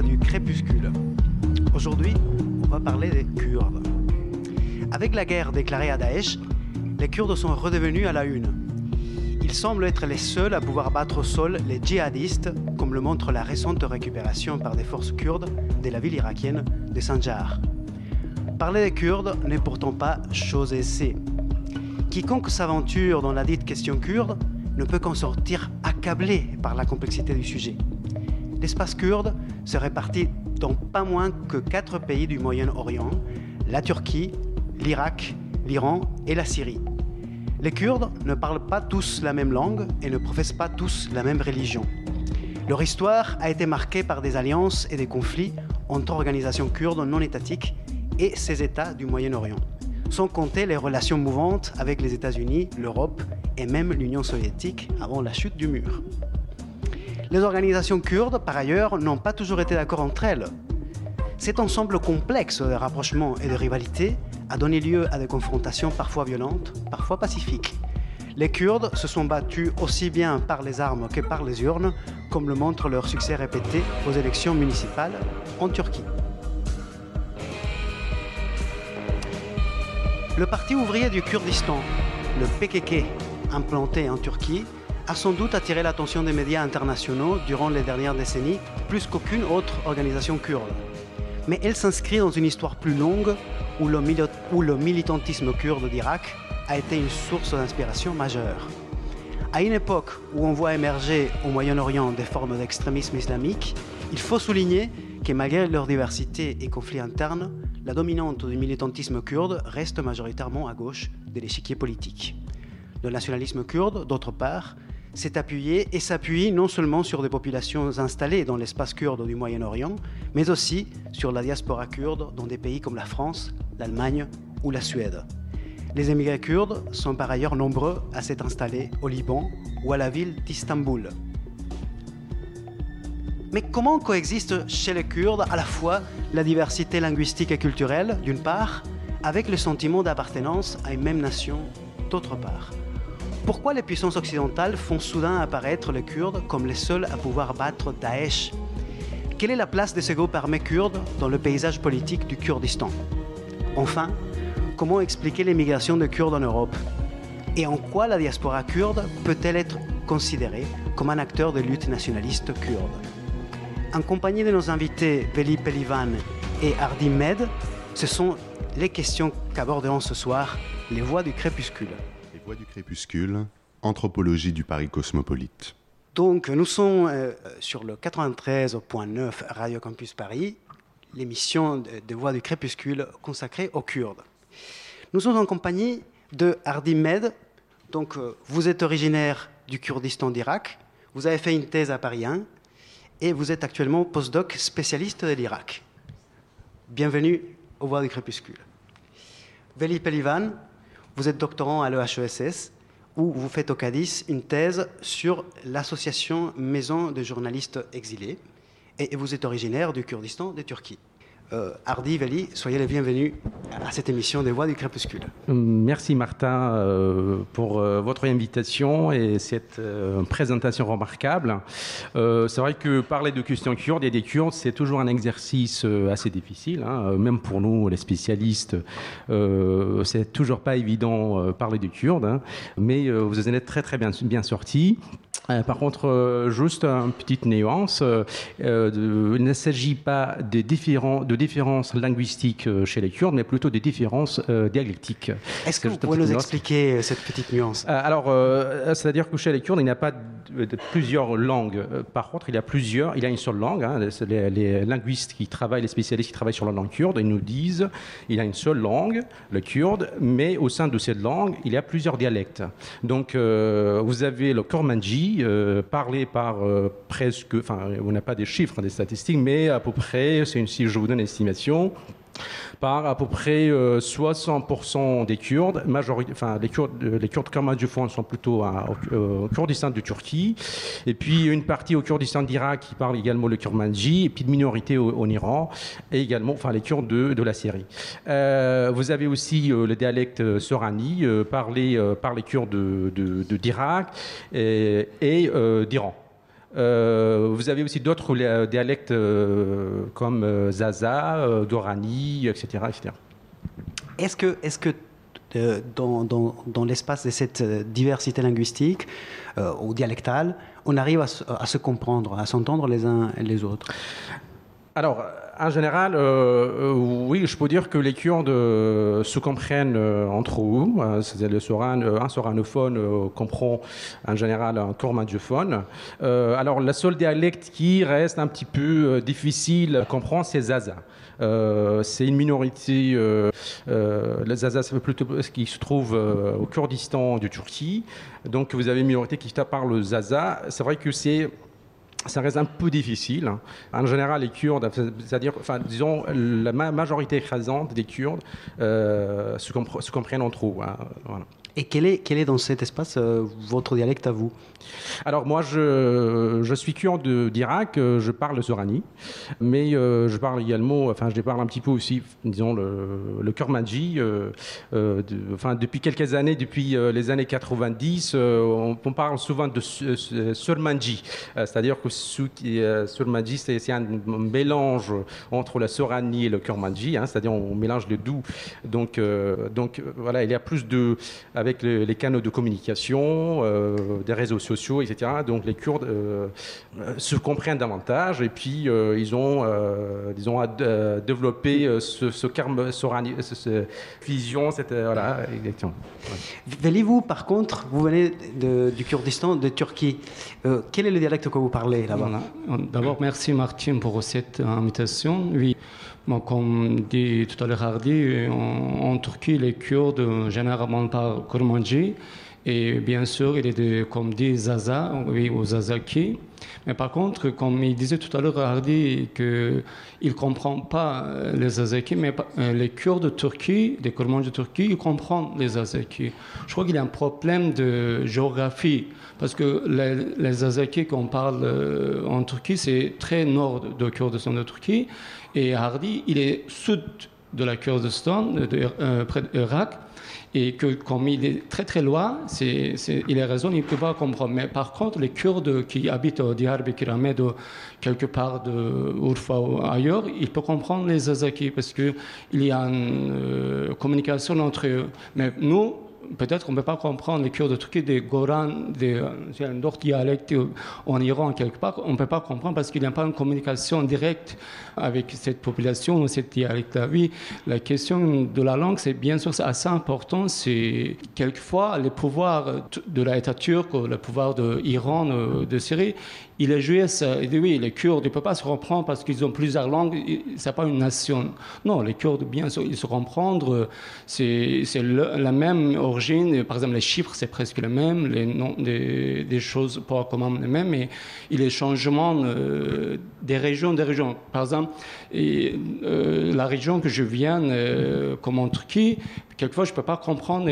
du Crépuscule. Aujourd'hui, on va parler des Kurdes. Avec la guerre déclarée à Daesh, les Kurdes sont redevenus à la une. Ils semblent être les seuls à pouvoir battre au sol les djihadistes, comme le montre la récente récupération par des forces kurdes de la ville irakienne de Sanjar. Parler des Kurdes n'est pourtant pas chose aisée. Quiconque s'aventure dans la dite question kurde ne peut qu'en sortir accablé par la complexité du sujet. L'espace kurde se répartit dans pas moins que quatre pays du Moyen-Orient, la Turquie, l'Irak, l'Iran et la Syrie. Les Kurdes ne parlent pas tous la même langue et ne professent pas tous la même religion. Leur histoire a été marquée par des alliances et des conflits entre organisations kurdes non étatiques et ces États du Moyen-Orient, sans compter les relations mouvantes avec les États-Unis, l'Europe et même l'Union soviétique avant la chute du mur. Les organisations kurdes, par ailleurs, n'ont pas toujours été d'accord entre elles. Cet ensemble complexe de rapprochements et de rivalités a donné lieu à des confrontations parfois violentes, parfois pacifiques. Les Kurdes se sont battus aussi bien par les armes que par les urnes, comme le montre leur succès répété aux élections municipales en Turquie. Le Parti ouvrier du Kurdistan, le PKK, implanté en Turquie, a sans doute attiré l'attention des médias internationaux durant les dernières décennies, plus qu'aucune autre organisation kurde. Mais elle s'inscrit dans une histoire plus longue où le, militantisme kurde d'Irak a été une source d'inspiration majeure. À une époque où on voit émerger au Moyen-Orient des formes d'extrémisme islamique, il faut souligner que malgré leur diversité et conflits internes, la dominante du militantisme kurde reste majoritairement à gauche de l'échiquier politique. Le nationalisme kurde, d'autre part, s'est appuyé et s'appuie non seulement sur des populations installées dans l'espace kurde du Moyen-Orient, mais aussi sur la diaspora kurde dans des pays comme la France, l'Allemagne ou la Suède. Les émigrés kurdes sont par ailleurs nombreux à s'être installés au Liban ou à la ville d'Istanbul. Mais comment coexiste chez les Kurdes à la fois la diversité linguistique et culturelle, d'une part, avec le sentiment d'appartenance à une même nation, d'autre part? Pourquoi les puissances occidentales font soudain apparaître les Kurdes comme les seuls à pouvoir battre Daesh? Quelle est la place de ces groupes armés kurdes dans le paysage politique du Kurdistan? Enfin, comment expliquer l'émigration de Kurdes en Europe? Et en quoi la diaspora kurde peut-elle être considérée comme un acteur de lutte nationaliste kurde? En compagnie de nos invités Veli Pelivan et Ardi Med, ce sont les questions qu'aborderont ce soir les voix du crépuscule. Voix du crépuscule, anthropologie du Paris cosmopolite. Donc, nous sommes euh, sur le 93.9 Radio Campus Paris, l'émission de, Voix du crépuscule consacrée aux Kurdes. Nous sommes en compagnie de Hardy Med. Donc, euh, vous êtes originaire du Kurdistan d'Irak, vous avez fait une thèse à Paris 1 et vous êtes actuellement postdoc spécialiste de l'Irak. Bienvenue aux Voix du crépuscule. Veli Pelivan, vous êtes doctorant à l'EHESS, où vous faites au Cadiz une thèse sur l'association Maison de journalistes exilés, et vous êtes originaire du Kurdistan de Turquie. Euh, Hardy Veli, soyez les bienvenus à cette émission des Voix du Crépuscule. Merci Martin euh, pour euh, votre invitation et cette présentation remarquable. c'est vrai que parler de questions kurdes et des Kurdes, c'est toujours un exercice assez difficile, hein. même pour nous les spécialistes. c'est toujours pas évident parler des Kurdes, hein. mais vous en êtes très très bien, bien sortis. par contre, juste une petite nuance, il ne s'agit pas de différents différences linguistiques euh, chez les Kurdes, mais plutôt des différences euh, dialectiques. Est-ce que vous pouvez nous expliquer euh, cette petite nuance? Alors, c'est-à-dire que chez les Kurdes, il n'y a pas de, plusieurs langues. Par contre, il y a plusieurs, il y a une seule langue. Hein. Les, linguistes qui travaillent, les spécialistes qui travaillent sur la langue kurde, ils nous disent il y a une seule langue, le kurde, mais au sein de cette langue, il y a plusieurs dialectes. Donc, vous avez le Kormanji, parlé par presque, enfin, on n'a pas des chiffres, des statistiques, mais à peu près, c'est une, si je vous donne par à peu près 60% euh, des Kurdes, majorité, enfin les Kurdes, euh, les Kurdes comme du fond sont plutôt au, Kurdistan de Turquie, et puis une partie au Kurdistan d'Irak qui parle également le kurmanji, et puis une minorité au, Iran, et également enfin les Kurdes de, de la Syrie. Euh, vous avez aussi le dialecte sorani parlé par les Kurdes de, d'Irak et, et d'Iran. Vous avez aussi d'autres dialectes comme Zaza, Dorani, etc. etc. Est-ce que, est que dans, l'espace de cette diversité linguistique ou dialectale, on arrive à, à se comprendre, à s'entendre les uns les autres? Alors, en général, euh, euh, oui, je peux dire que les Kurdes euh, se comprennent entre eux. C'est le un soranophone comprend en général un kurmandiophone. alors, le seul dialecte qui reste un petit peu difficile à comprendre, c'est Zaza. c'est une minorité, le Zaza, c'est plutôt ce qui se trouve au Kurdistan de Turquie. Donc, vous avez une minorité qui parle Zaza. C'est vrai que c'est ça reste un peu difficile. En général, les Kurdes, c'est-à-dire, disons, la majorité écrasante des Kurdes euh, se, comprennent entre eux. Hein, voilà. Et quel est, quel est dans cet espace euh, votre dialecte à vous? Alors moi, je, je suis kurde d'Irak, euh, je parle sorani, mais euh, je parle également, enfin je parle un petit peu aussi, disons, le, le kurmanji. enfin, depuis quelques années, depuis les années 90, on, parle souvent de surmanji, c'est-à-dire que surmanji, c'est un mélange entre la sorani et le kurmanji, hein, c'est-à-dire on mélange les doux. Donc, donc voilà, il y a plus de avec les, canaux de communication, euh, des réseaux sociaux, etc. Donc les Kurdes euh, euh, se comprennent davantage et puis ils ont, disons, développé ce, ce, ce, vision, cette, voilà, exactement. vous par contre, vous venez du Kurdistan, de Turquie. quel est le dialecte que vous parlez là-bas? D'abord, merci Martin pour cette invitation. Oui comme dit tout à l'heure Hardy, en, Turquie, les Kurdes généralement parlent kurmanji. Et bien sûr, il est de, comme dit Zaza, oui, ou Zazaki. Mais par contre, comme il disait tout à l'heure Hardy, qu'il ne comprend pas les Zazaki, mais euh, les Kurdes de Turquie, des Kurmanji de Turquie, ils comprennent les Zazaki. Je crois qu'il y a un problème de géographie. Parce que les, les Zazaki qu'on parle euh, en Turquie, c'est très nord de Kurdistan de Turquie. Et Hardy, il est sud de la Kurdistan, de, euh, près d'Irak, et que comme il est très très loin, c'est, il a raison, il ne peut pas comprendre. Mais par contre, les Kurdes qui habitent au Diyarbakir, ou quelque part de Urfa ou ailleurs, ils peuvent comprendre les Azaki parce qu'il y a une euh, communication entre eux. Mais nous, peut-être qu'on ne peut pas comprendre les Kurdes de Turquie, des Goran, des, d'autres dialectes en Iran quelque part, on ne peut pas comprendre parce qu'il n'y a pas une communication directe avec cette population cette dialecte-là. Oui, la question de la langue, c'est bien sûr assez important. C'est quelquefois le pouvoir de l'État turc, le pouvoir de l'Iran, de Syrie, il est ça. Il oui, les Kurdes, ne peuvent pas se reprendre parce qu'ils ont plusieurs langues, ce n'est pas une nation. Non, les Kurdes, bien sûr, ils se comprendre. C'est la même origine. Par exemple, les chiffres, c'est presque le même. Les noms des, des choses pas comment les mêmes. Mais il y a des changements euh, des régions, des régions. Par exemple, et, euh, la région que je viens, euh, comme en Turquie, quelquefois, je ne peux pas comprendre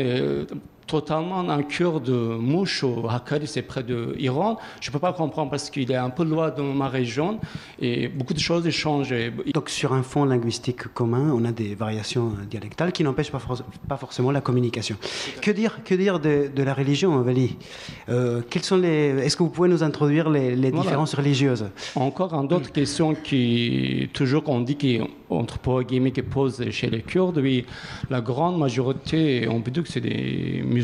totalement un cœur de mouche au Hakkari, c'est près de l'Iran. Je ne peux pas comprendre parce qu'il est un peu loin de ma région et beaucoup de choses changent. Donc sur un fond linguistique commun, on a des variations dialectales qui n'empêchent pas, pas, forcément la communication. Que dire, que dire de, la religion, Vali euh, sont les Est-ce que vous pouvez nous introduire les, différences religieuses? Encore une autre question qui toujours on dit qu'entre guillemets qui pose chez les Kurdes, oui, la grande majorité, on peut dire que c'est des musulmans,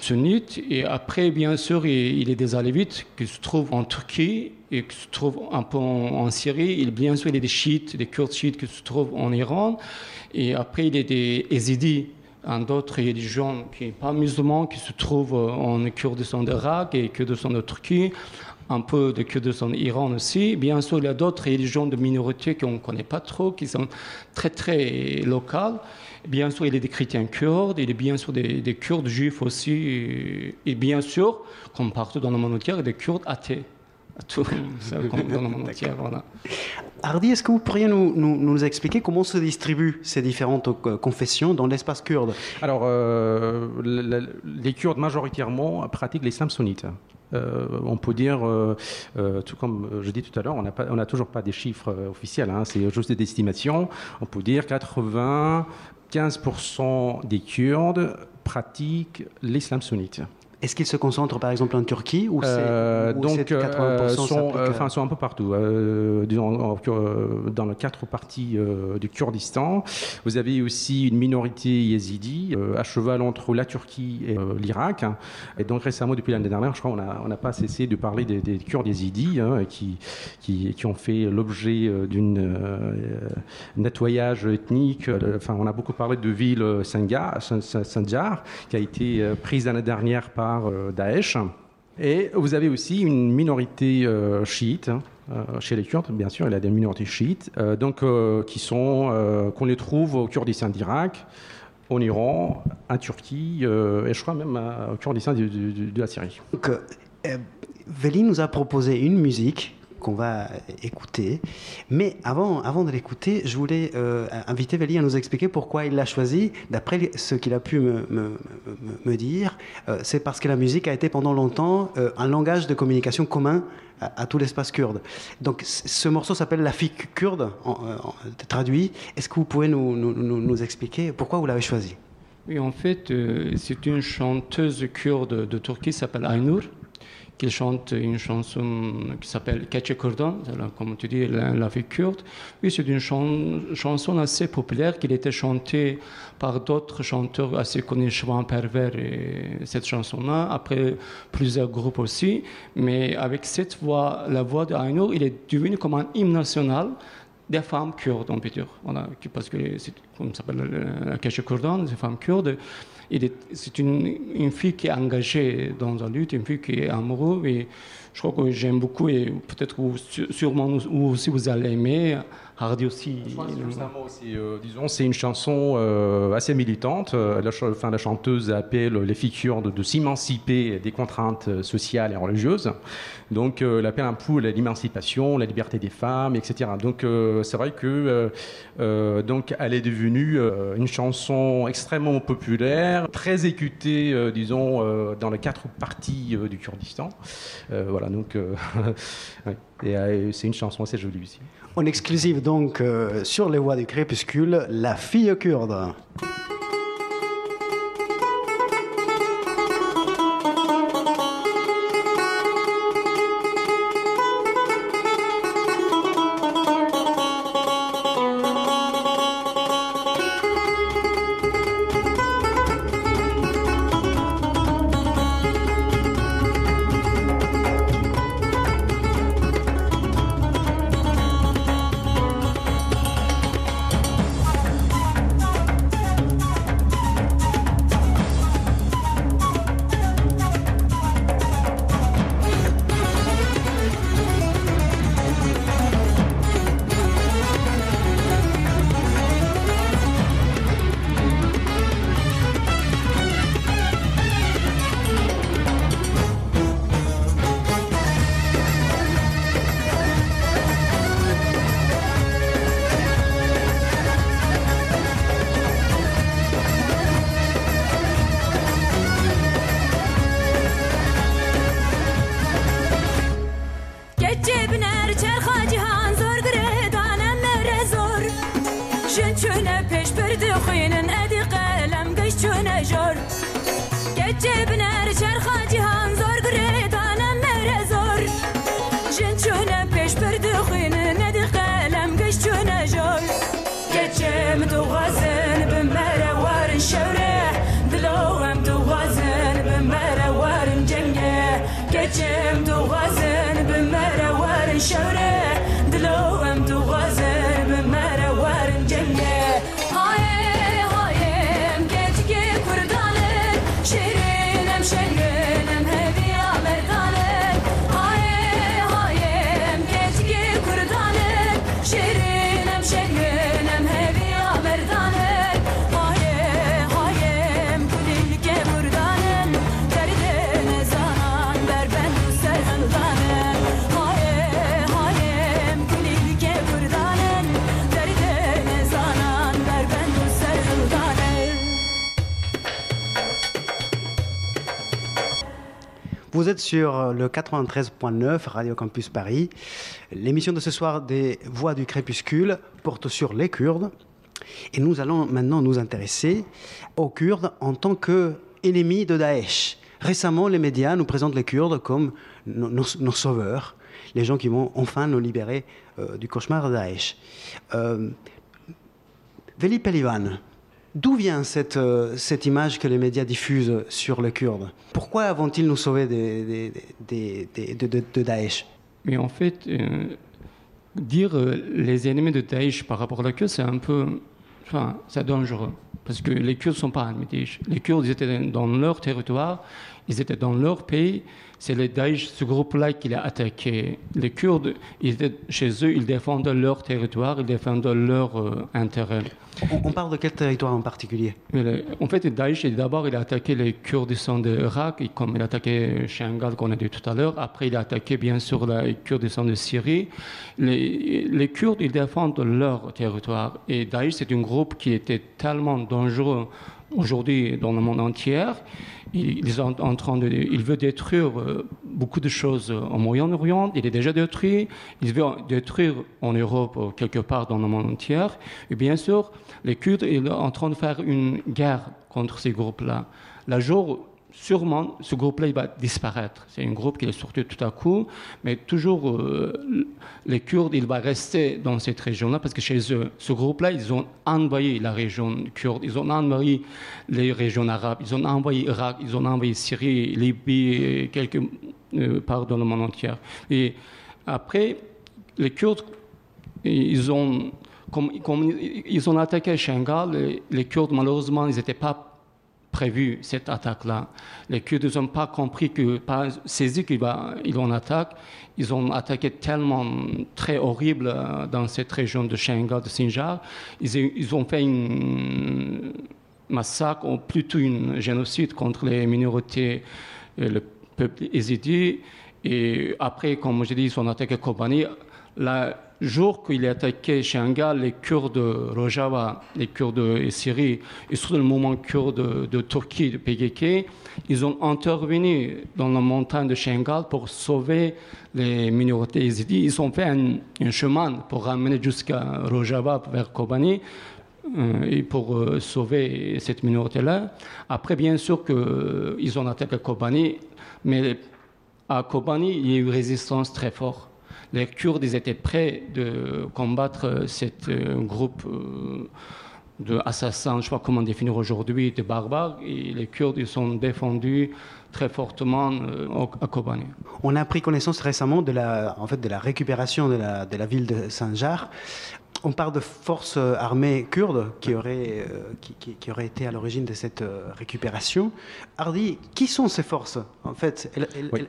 sunnites, et après, bien sûr, il, y a des alévites qui se trouvent en Turquie et qui se trouvent un peu en, Syrie. Il, bien sûr, il y a des chiites, des kurdes chiites qui se trouvent en Iran. Et après, il y a des ézidis en d'autres religions qui ne sont pas musulmans, qui se trouvent en Kurdistan d'Irak et Kurdistan de Turquie, un peu de Kurdistan d'Iran aussi. Bien sûr, il y a d'autres religions de minorités qu'on ne connaît pas trop, qui sont très, très locales. Bien sûr, il y a des chrétiens kurdes, il y a bien sûr des, Kurdes juifs aussi, et, bien sûr, comme partout dans le monde entier, des Kurdes athées. Tout, dans le monde entier, voilà. Hardy, est-ce que vous pourriez nous, nous, expliquer comment se distribuent ces différentes euh, confessions dans l'espace kurde? Alors, euh, les Kurdes majoritairement pratiquent l'islam sunnite. Euh, on peut dire, tout comme je dis tout à l'heure, on n'a toujours pas des chiffres officiels, hein, c'est juste des estimations. On peut dire 80 15% des Kurdes pratiquent l'islam sunnite. Est-ce qu'ils se concentrent par exemple en Turquie ou Euh, donc, c'est euh, 80% sont, s'applique à- euh, enfin, sont un peu partout. Euh, disons, euh, dans les quatre parties euh, du Kurdistan, vous avez aussi une minorité yézidi euh, à cheval entre la Turquie et euh, l'Irak. Et donc récemment, depuis l'année dernière, je crois, on n'a pas cessé de parler des, des Kurdes yézidis hein, qui, qui, qui ont fait l'objet euh, euh, nettoyage ethnique. Euh, Enfin, on a beaucoup parlé de ville euh, Sinjar, qui a été euh, prise l'année dernière par euh, Daesh. Et vous avez aussi une minorité euh, chiite. hein, euh, chez les Kurdes, bien sûr, il y a des minorités chiites, donc qui sont qu'on les trouve au Kurdistan d'Irak, en Iran, en Turquie et je crois même au Kurdistan du- de la Syrie. Donc, euh, Veli nous a proposé une musique qu'on va écouter. Mais avant, avant de l'écouter, je voulais euh, inviter Veli à nous expliquer pourquoi il l'a choisi. D'après ce qu'il a pu me, dire, euh, c'est parce que la musique a été pendant longtemps euh, un langage de communication commun à, tout l'espace kurde. Donc ce morceau s'appelle La fille kurde, euh, traduit. Est-ce que vous pouvez nous, nous- nous- expliquer pourquoi vous l'avez choisi? Oui, en fait, euh, c'est une chanteuse kurde de Turquie qui s'appelle Aynur, qui chante une chanson qui s'appelle Keçe Kurdan, comme tu dis, la, vie kurde. Oui, c'est une chan- chanson assez populaire qui était chantée par d'autres chanteurs assez connus, Chouan Perver et cette chanson-là, après plusieurs groupes aussi. Mais avec cette voix, la voix de Aynur, il est devenu comme un hymne national des femmes kurdes, on peut dire. Voilà, parce que c'est comme ça s'appelle la Keshe Kurdan, des femmes kurdes. C'est une, une fille qui est engagée dans la lutte, une fille qui est amoureuse. Et je crois que j'aime beaucoup et peut-être sûrement vous aussi vous allez aimer. Hardy aussi. c'est, euh, disons, c'est une chanson euh, assez militante. Euh, La, ch- enfin, la chanteuse appelle les filles kurdes de s'émanciper des contraintes sociales et religieuses. Donc, euh, elle appelle un à l'émancipation, la liberté des femmes, etc. Donc, euh, c'est vrai que euh, donc, elle est devenue une chanson extrêmement populaire, très écoutée, euh, disons, dans les quatre parties du Kurdistan. Voilà, donc, et c'est une chanson assez jolie aussi. En exclusive donc sur les voies du crépuscule, La fille kurde. Vous êtes sur le 93.9 Radio Campus Paris. L'émission de ce soir des Voix du crépuscule porte sur les Kurdes. Et nous allons maintenant nous intéresser aux Kurdes en tant qu'ennemis de Daesh. Récemment, les médias nous présentent les Kurdes comme nos sauveurs, les gens qui vont enfin nous libérer euh, du cauchemar de Daesh. Euh, Veli Pelivan, d'où vient cette, euh, cette image que les médias diffusent sur les Kurdes? Pourquoi vont-ils nous sauver de, de- de Daesh? Mais en fait, euh, dire euh, les ennemis de Daesh par rapport à la Kurdes, c'est un peu. Enfin, c'est dangereux. Parce que les Kurdes ne sont pas ennemis de Daesh. Les Kurdes, étaient dans leur territoire, ils étaient dans leur pays. C'est le Daesh, ce groupe-là, qui l'a attaqué. Les Kurdes, ils étaient chez eux, ils défendent leur territoire, ils défendent leur euh, intérêt. on, on parle de quel territoire en particulier? Le- en fait, Daesh, d'abord, il a attaqué les Kurdistan de Irak, et comme il a attaqué Shangal, qu'on a dit tout à l'heure. Après, il a attaqué, bien sûr, le Kurdistan de Syrie. Les, les Kurdes, ils défendent leur territoire. Et Daesh, c'est un groupe qui était tellement dangereux aujourd'hui dans le monde entier. Il, ils sont en train de, veut détruire euh, beaucoup de choses au Moyen-Orient. Il est déjà détruit. Il veut détruire en Europe, euh, quelque part dans le monde entier. Et bien sûr, les Kurdes, sont en train de faire une guerre contre ces groupes-là. Jour, sûrement, ce groupe-là, il va disparaître. C'est un groupe qui est sorti tout à coup, mais toujours, euh, les Kurdes, ils vont rester dans cette région-là, parce que chez eux, ce groupe-là, ils ont envahi la région kurde, ils ont envahi les régions arabes, ils ont envahi Irak, ils ont envahi Syrie, Libye, quelques euh, parts dans le monde entier. Et après, les Kurdes, ils ont, comme ils ont attaqué Shangal, les, les Kurdes, malheureusement, ils n'étaient pas prévus cette attaque-là. Les Kurdes n'ont pas compris que, pas saisi qu'ils en attaquent. Ils ont attaqué tellement très horrible euh, dans cette région de Shangal, de Sinjar. Ils, ils ont fait un massacre, ou plutôt un génocide contre les minorités, euh, le peuple yézidi. Et après, comme je dis, ils ont attaqué Kobani. Le jour qu'il a attaqué Shangal, les Kurdes de Rojava, les Kurdes de Syrie, et surtout le mouvement kurde de, Turquie, de PKK, ils ont intervenu dans la montagne de Shangal pour sauver les minorités yézidis. Ils ont fait un, chemin pour ramener jusqu'à Rojava vers Kobani euh, et pour euh, sauver cette minorité-là. Après, bien sûr qu'ils ont attaqué Kobani, mais à Kobani, il y a eu résistance très forte. Les Kurdes étaient prêts de combattre ce groupe euh, d'assassins, je ne sais pas comment définir aujourd'hui, de barbares. Et les Kurdes sont défendus très fortement euh, à Kobani. On a pris connaissance récemment de la, en fait, de la récupération de la, de la ville de Sanjar. On parle de forces euh, armées kurdes qui auraient, euh, qui, qui- qui auraient été à l'origine de cette récupération. Hardy, qui sont ces forces En fait, elles- elles- Oui. elles-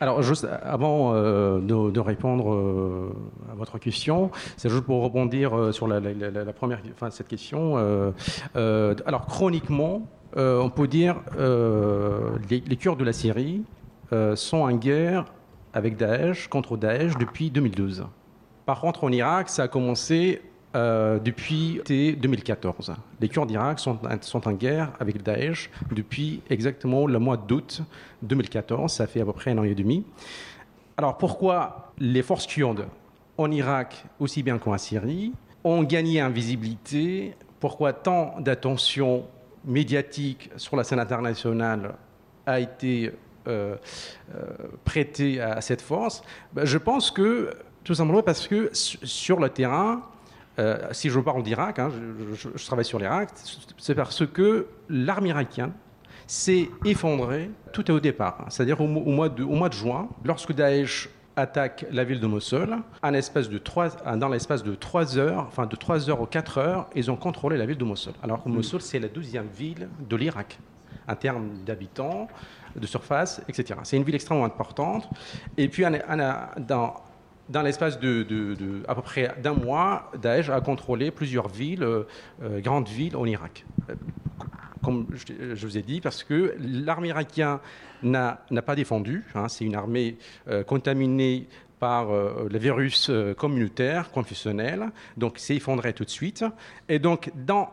Alors, juste avant euh, de, de répondre euh, à votre question, c'est juste pour rebondir euh, sur la, la- la- la première, enfin, cette question. euh, euh, alors, chroniquement, euh, on peut dire euh, les, Kurdes de la Syrie euh, sont en guerre avec Daesh, contre Daesh, depuis 2012. Par contre, en Irak, ça a commencé euh, depuis été 2014. Les Kurdes d'Irak sont, sont en guerre avec Daesh depuis exactement le mois d'août 2014. Ça fait à peu près un an et demi. Alors pourquoi les forces kurdes en Irak, aussi bien qu'en Syrie, ont gagné en visibilité? Pourquoi tant d'attention médiatique sur la scène internationale a été euh, euh, prêtée à cette force Ben, Je pense que tout simplement parce que su- sur le terrain, euh, si je parle d'Irak, hein, je, travaille sur l'Irak, c'est parce que l'armée irakienne s'est effondrée tout au départ, hein. c'est-à-dire au, au mois de juin, lorsque Daesh attaque la ville de Mossoul, en espace de trois, dans l'espace de 3 heures, enfin de 3 heures ou 4 heures, ils ont contrôlé la ville de Mossoul. Alors que Mossoul, c'est la deuxième ville de l'Irak, en termes d'habitants, de surface, etc. C'est une ville extrêmement importante. Et puis, dans, dans l'espace de, de- de- à peu près d'un mois, Daesh a contrôlé plusieurs villes, euh, euh, grandes villes en Irak. Comme je, vous ai dit, parce que l'armée irakienne n'a pas défendu. hein, C'est une armée euh, contaminée par euh, le virus euh, communautaire, confessionnel. Donc, c'est effondré tout de suite. Et donc, dans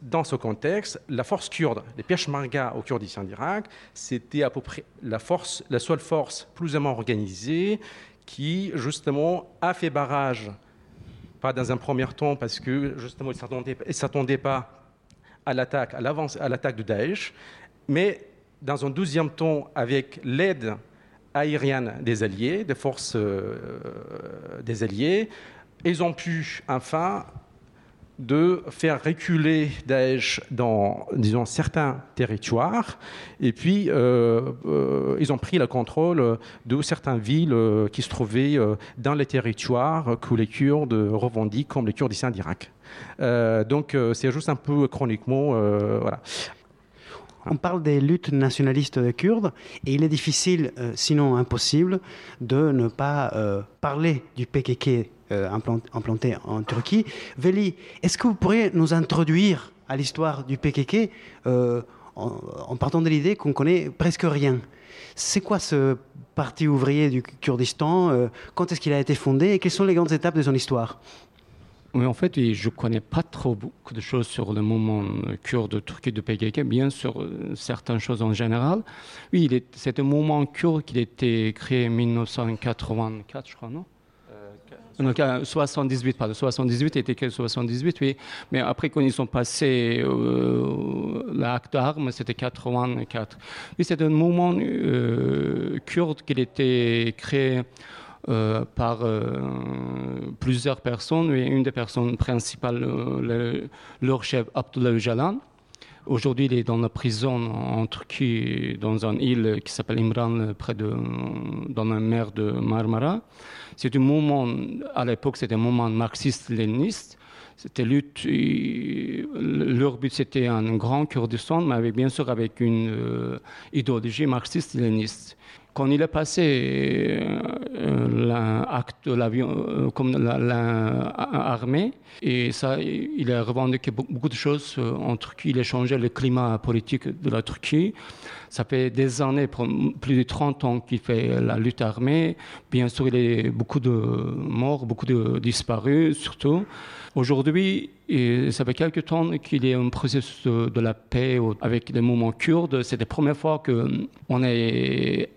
dans ce contexte, la force kurde, les Peshmerga au Kurdistan d'Irak, c'était à peu près la, la seule force plus ou moins organisée qui, justement, a fait barrage, pas dans un premier temps, parce que, justement, ils ne s'attendaient pas à l'attaque, à l'avance, à l'attaque de Daesh, mais dans un deuxième temps, avec l'aide aérienne des Alliés, des forces euh, des Alliés, ils ont pu enfin de faire reculer Daesh dans, disons, certains territoires. Et puis, euh, euh, ils ont pris le contrôle de certaines villes qui se trouvaient dans les territoires que les Kurdes revendiquent comme les Kurdistanes d'Irak. Euh, donc, euh, c'est juste un peu chroniquement, euh, voilà. On parle des luttes nationalistes kurdes et il est difficile, sinon impossible, de ne pas parler du PKK implant- implanté en Turquie. Veli, est-ce que vous pourriez nous introduire à l'histoire du PKK en, en partant de l'idée qu'on connaît presque rien? C'est quoi ce parti ouvrier du Kurdistan Quand est-ce qu'il a été fondé et quelles sont les grandes étapes de son histoire? Oui, en fait, je ne connais pas trop beaucoup de choses sur le mouvement euh, kurde turc de PKK, bien sûr, euh, certaines choses en général. Oui, c'est un mouvement kurde qui a été créé en 1984, je crois, non? Non, qu'à 78, pardon, 78, il était en 78, oui. Mais après, quand ils sont passés euh, l'acte d'armes, c'était 84. Oui, c'est un mouvement euh, kurde qui a été créé euh, par euh, plusieurs personnes. Et une des personnes principales, euh, le- leur chef Abdullah Öcalan. Aujourd'hui, il est dans la prison en Turquie, dans une île qui s'appelle Imran, près de, dans la mer de Marmara. C'est un mouvement, à l'époque, c'était un mouvement marxiste-léniniste. C'était lutte, euh, leur but c'était un grand Kurdistan, mais avec, bien sûr avec une euh, idéologie marxiste-léniniste. Quand il est passé euh, l'acte de l'avion euh, comme la- la- armée, et ça, il a revendiqué be- beaucoup de choses euh, en Turquie. Il a changé le climat politique de la Turquie. Ça fait des années, plus de 30 ans qu'il fait la lutte armée. Bien sûr, il y a beaucoup de morts, beaucoup de disparus, surtout. Aujourd'hui, ça fait quelques temps qu'il y a un processus de, la paix avec les mouvements kurdes. C'est la première fois qu'on a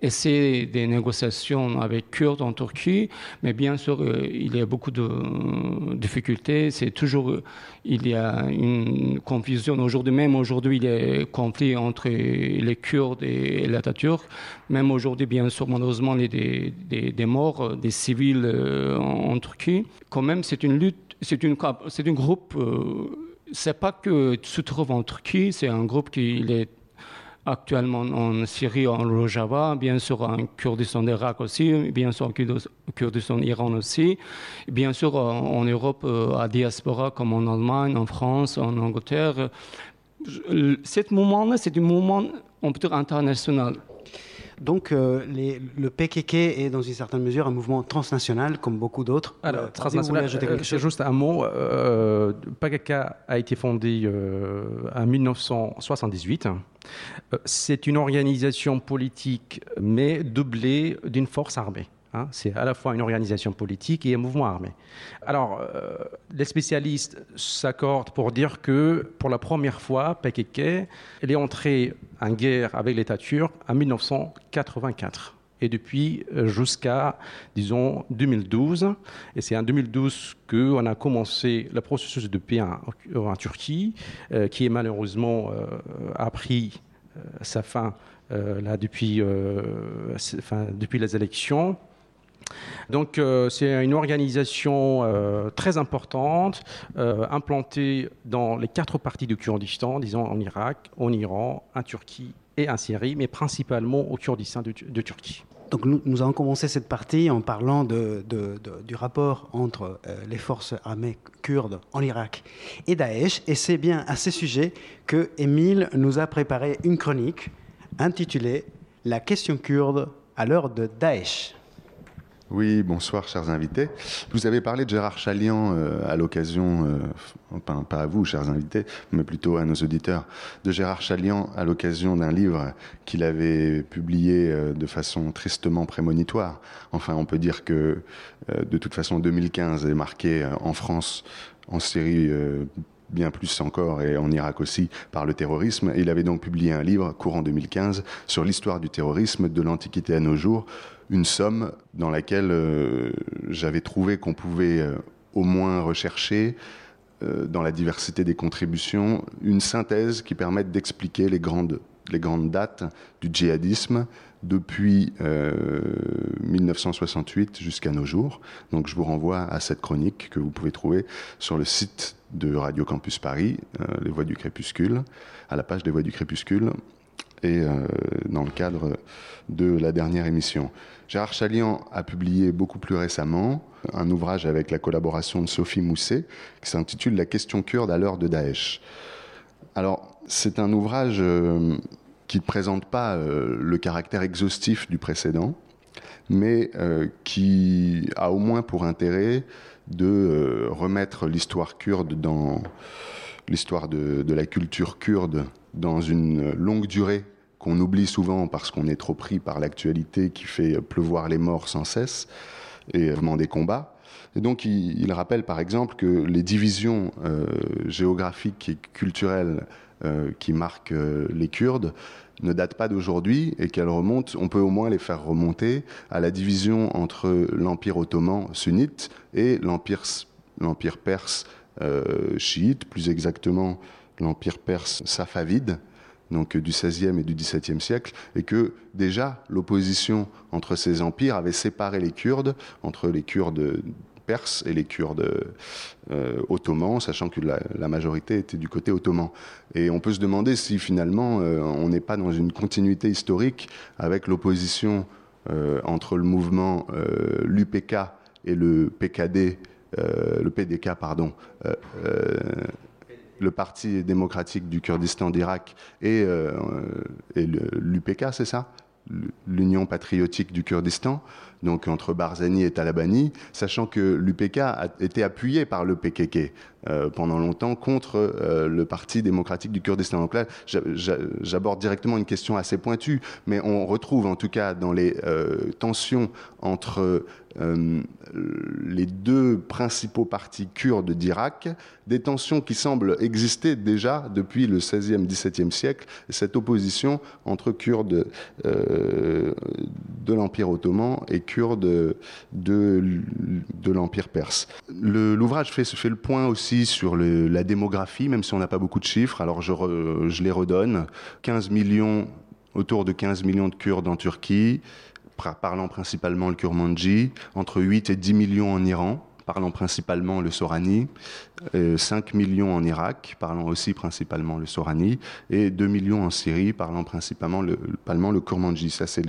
essayé des négociations avec Kurdes en Turquie, mais bien sûr, euh, il y a beaucoup de euh, difficultés. C'est toujours, euh, il y a une confusion. Aujourd'hui même, aujourd'hui, il y a un conflit entre les Kurdes et l'Atatürk. Même aujourd'hui, bien sûr, malheureusement, il y a des, morts, des civils en Turquie. Quand même, c'est une lutte, c'est une, c'est un groupe. euh, c'est pas que se trouve en Turquie, c'est un groupe qui est actuellement en Syrie, en Rojava, bien sûr en Kurdistan d'Irak aussi, bien sûr en Kurd- Kurdistan d'Iran aussi, bien sûr en, en Europe, euh, à diaspora comme en Allemagne, en France, en Angleterre. Je- Ce mouvement-là, c'est un mouvement, on peut dire, international. Donc euh, les- le PKK est dans une certaine mesure un mouvement transnational comme beaucoup d'autres. Alors, Euh, transnational, ajouter euh, quelque c'est chose juste un mot. Euh, PKK a été fondé euh, en 1978. Euh, c'est une organisation politique, mais doublée d'une force armée. Hein. c'est à la fois une organisation politique et un mouvement armé. Alors, euh, les spécialistes s'accordent pour dire que pour la première fois, PKK elle est entrée en guerre avec l'État turc en 1984 et depuis euh, jusqu'à, disons, 2012. Et c'est en 2012 qu'on a commencé le processus de paix en, Turquie, euh, qui est malheureusement euh, a pris sa fin là depuis, enfin, depuis les élections. Donc euh, c'est une organisation euh, très importante, euh, implantée dans les quatre parties du Kurdistan, disons en Irak, en Iran, en Turquie et en Syrie, mais principalement au Kurdistan de, Turquie. Donc nous, nous avons commencé cette partie en parlant du rapport entre les forces armées kurdes en Irak et Daesh. Et c'est bien à ce sujet que Émile nous a préparé une chronique intitulée La question kurde à l'heure de Daesh. Oui, bonsoir chers invités. Vous avez parlé de Gérard Chalian euh, à l'occasion, euh, enfin pas à vous chers invités, mais plutôt à nos auditeurs, de Gérard Chalian à l'occasion d'un livre qu'il avait publié euh, de façon tristement prémonitoire. Enfin, on peut dire que euh, de toute façon 2015 est marqué en France, en Syrie. euh, bien plus encore, et en Irak aussi, par le terrorisme. Il avait donc publié un livre, courant 2015, sur l'histoire du terrorisme de l'Antiquité à nos jours, une somme dans laquelle euh, j'avais trouvé qu'on pouvait euh, au moins rechercher, euh, dans la diversité des contributions, une synthèse qui permette d'expliquer les grandes les grandes dates du djihadisme depuis 1968 euh, jusqu'à nos jours. Donc je vous renvoie à cette chronique que vous pouvez trouver sur le site de Radio Campus Paris, Les Voix du Crépuscule, à la page des Voix du Crépuscule, et euh, dans le cadre de la dernière émission. Gérard Chalian a publié beaucoup plus récemment un ouvrage avec la collaboration de Sophie Mousset qui s'intitule La question kurde à l'heure de Daesh. Alors, c'est un ouvrage qui ne présente pas euh, le caractère exhaustif du précédent, mais euh, qui a au moins pour intérêt de euh, remettre l'histoire kurde dans l'histoire de, la culture kurde dans une longue durée qu'on oublie souvent parce qu'on est trop pris par l'actualité qui fait pleuvoir les morts sans cesse et vraiment des combats. Et donc il, rappelle par exemple que les divisions géographiques et culturelles euh, qui marquent euh, les Kurdes ne datent pas d'aujourd'hui et qu'elles remontent, on peut au moins les faire remonter à la division entre l'Empire ottoman sunnite et l'Empire, perse euh, chiite, plus exactement l'Empire perse safavide, donc du XVIe et du XVIIe siècle, et que déjà l'opposition entre ces empires avait séparé les Kurdes, entre les Kurdes Perses et les Kurdes euh, ottomans, sachant que la, majorité était du côté ottoman. Et on peut se demander si finalement euh, on n'est pas dans une continuité historique avec l'opposition euh, entre le mouvement l'UPK et le PKD, le PDK, pardon le Parti démocratique du Kurdistan d'Irak et, et l'UPK, c'est ça? L'Union patriotique du Kurdistan, donc entre Barzani et Talabani, sachant que l'UPK a été appuyé par le PKK euh, pendant longtemps contre euh, le Parti démocratique du Kurdistan. Donc là, j'aborde directement une question assez pointue, mais on retrouve en tout cas dans les euh, tensions entre les deux principaux partis kurdes d'Irak, des tensions qui semblent exister déjà depuis le XVIe, XVIIe siècle, cette opposition entre Kurdes de l'Empire ottoman et Kurdes de, de l'Empire perse. L'ouvrage fait, fait le point aussi sur la démographie, même si on n'a pas beaucoup de chiffres. Alors je, les redonne. 15 millions, autour de 15 millions de Kurdes en Turquie, parlant principalement le kurmanji, entre 8 et 10 millions en Iran, parlant principalement le Sorani, 5 euh, millions en Irak, parlant aussi principalement le Sorani, et 2 millions en Syrie, parlant principalement le, le Kurmanji. Ça, c'est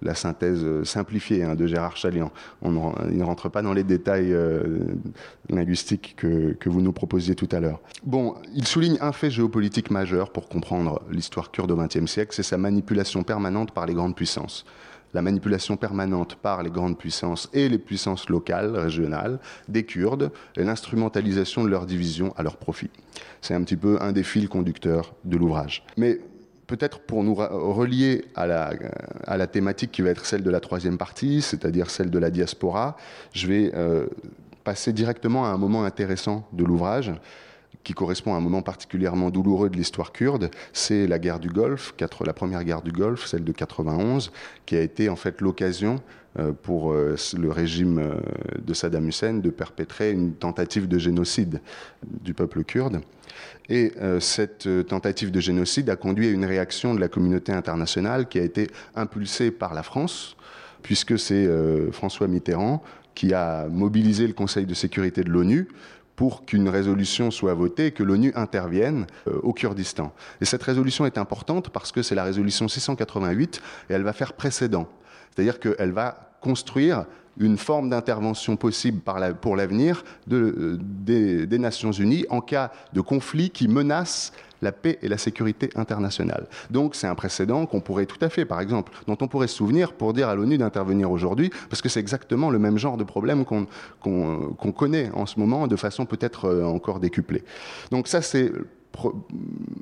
la synthèse euh, simplifiée hein, de Gérard Chalian. Il ne rentre pas dans les détails euh, linguistiques que, que, vous nous proposiez tout à l'heure. Bon, il souligne un fait géopolitique majeur pour comprendre l'histoire kurde au XXe siècle, c'est sa manipulation permanente par les grandes puissances la manipulation permanente par les grandes puissances et les puissances locales, régionales, des Kurdes, et l'instrumentalisation de leur division à leur profit. C'est un petit peu un des fils conducteurs de l'ouvrage. Mais peut-être pour nous relier à la, thématique qui va être celle de la troisième partie, c'est-à-dire celle de la diaspora, je vais euh, passer directement à un moment intéressant de l'ouvrage qui correspond à un moment particulièrement douloureux de l'histoire kurde, c'est la guerre du Golfe, la première guerre du Golfe, celle de 91, qui a été en fait l'occasion euh, pour euh, le régime euh, de Saddam Hussein de perpétrer une tentative de génocide du peuple kurde. Et cette tentative de génocide a conduit à une réaction de la communauté internationale qui a été impulsée par la France, puisque c'est François Mitterrand qui a mobilisé le Conseil de sécurité de l'ONU pour qu'une résolution soit votée que l'ONU intervienne euh, au Kurdistan. Et cette résolution est importante parce que c'est la résolution 688 et elle va faire précédent. C'est-à-dire qu'elle va construire une forme d'intervention possible pour l'avenir euh, des, des Nations Unies en cas de conflit qui menace la paix et la sécurité internationale. Donc c'est un précédent qu'on pourrait tout à fait, par exemple, dont on pourrait se souvenir pour dire à l'ONU d'intervenir aujourd'hui, parce que c'est exactement le même genre de problème qu'on connaît en ce moment de façon peut-être euh, encore décuplée. Donc ça c'est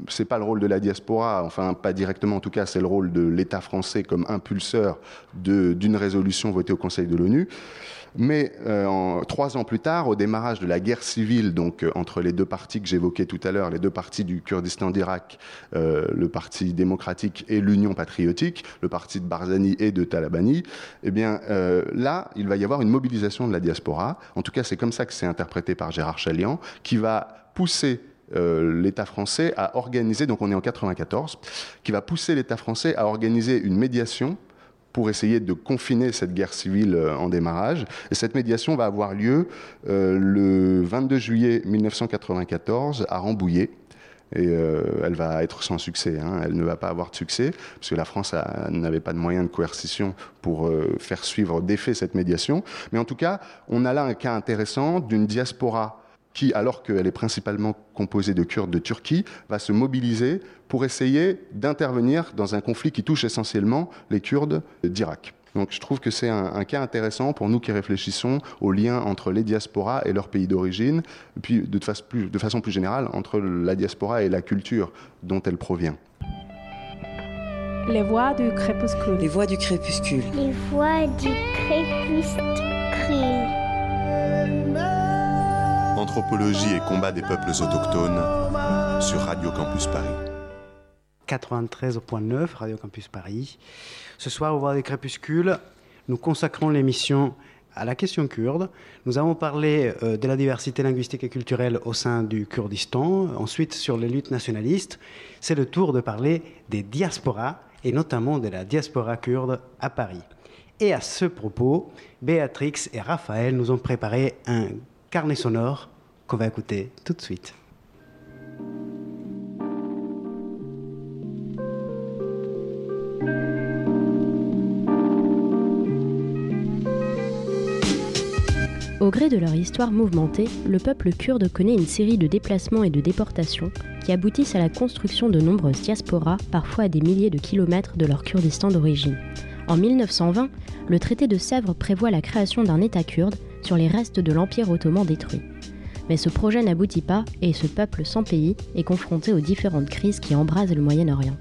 c'est pas le rôle de la diaspora, enfin pas directement en tout cas, c'est le rôle de l'État français comme impulseur d'une résolution votée au Conseil de l'ONU. Mais euh, trois ans plus tard, au démarrage de la guerre civile, donc euh, entre les deux partis que j'évoquais tout à l'heure, les deux partis du Kurdistan d'Irak, euh, le Parti démocratique et l'Union patriotique, le parti de Barzani et de Talabani, eh bien là, il va y avoir une mobilisation de la diaspora. En tout cas, c'est comme ça que c'est interprété par Gérard Chalian, qui va pousser euh, l'État français à organiser, donc on est en 94, qui va pousser l'État français à organiser une médiation pour essayer de confiner cette guerre civile euh, en démarrage. Et cette médiation va avoir lieu euh, le 22 juillet 1994 à Rambouillet. Et elle va être sans succès. Hein. Elle ne va pas avoir de succès, parce que la France n'avait pas de moyens de coercition pour faire suivre d'effet cette médiation. Mais en tout cas, on a là un cas intéressant d'une diaspora qui, alors qu'elle est principalement composée de Kurdes de Turquie, va se mobiliser pour essayer d'intervenir dans un conflit qui touche essentiellement les Kurdes d'Irak. Donc je trouve que c'est un, un, cas intéressant pour nous qui réfléchissons aux liens entre les diasporas et leur pays d'origine, puis de, face plus, de façon plus générale entre la diaspora et la culture dont elle provient. Les voix du crépuscule. Les voix du crépuscule. Les voix du crépuscule. Anthropologie et combat des peuples autochtones sur Radio Campus Paris. 93.9 Radio Campus Paris. Ce soir, au Voix des Crépuscules, nous consacrons l'émission à la question kurde. Nous avons parlé euh, de la diversité linguistique et culturelle au sein du Kurdistan, ensuite sur les luttes nationalistes. C'est le tour de parler des diasporas et notamment de la diaspora kurde à Paris. Et à ce propos, Béatrix et Raphaël nous ont préparé un carnet sonore qu'on va écouter tout de suite. Au gré de leur histoire mouvementée, le peuple kurde connaît une série de déplacements et de déportations qui aboutissent à la construction de nombreuses diasporas, parfois à des milliers de kilomètres de leur Kurdistan d'origine. En 1920, le traité de Sèvres prévoit la création d'un État kurde sur les restes de l'Empire ottoman détruit. Mais ce projet n'aboutit pas et ce peuple sans pays est confronté aux différentes crises qui embrasent le Moyen-Orient.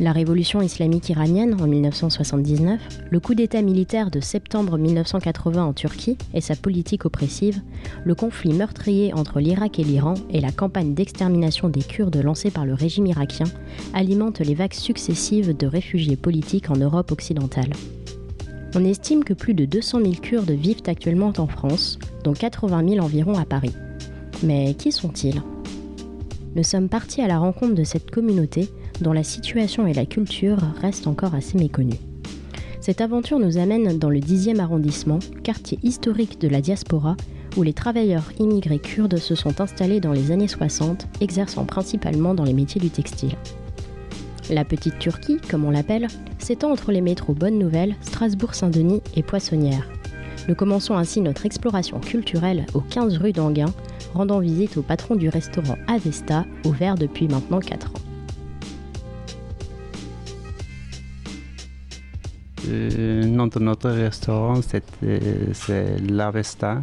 La révolution islamique iranienne en 1979, le coup d'État militaire de septembre 1980 en Turquie et sa politique oppressive, le conflit meurtrier entre l'Irak et l'Iran et la campagne d'extermination des Kurdes lancée par le régime irakien alimentent les vagues successives de réfugiés politiques en Europe occidentale. On estime que plus de 200 000 Kurdes vivent actuellement en France, dont 80 000 environ à Paris. Mais qui sont-ils? Nous sommes partis à la rencontre de cette communauté dont la situation et la culture restent encore assez méconnues. Cette aventure nous amène dans le 10e arrondissement, quartier historique de la diaspora, où les travailleurs immigrés kurdes se sont installés dans les années 60, exerçant principalement dans les métiers du textile. La Petite Turquie, comme on l'appelle, s'étend entre les métros Bonne Nouvelle, Strasbourg-Saint-Denis et Poissonnière. Nous commençons ainsi notre exploration culturelle aux 15 rue d'Anguin, rendant visite au patron du restaurant Avesta, ouvert depuis maintenant 4 ans. Le nom notre restaurant, c'est l'Avesta.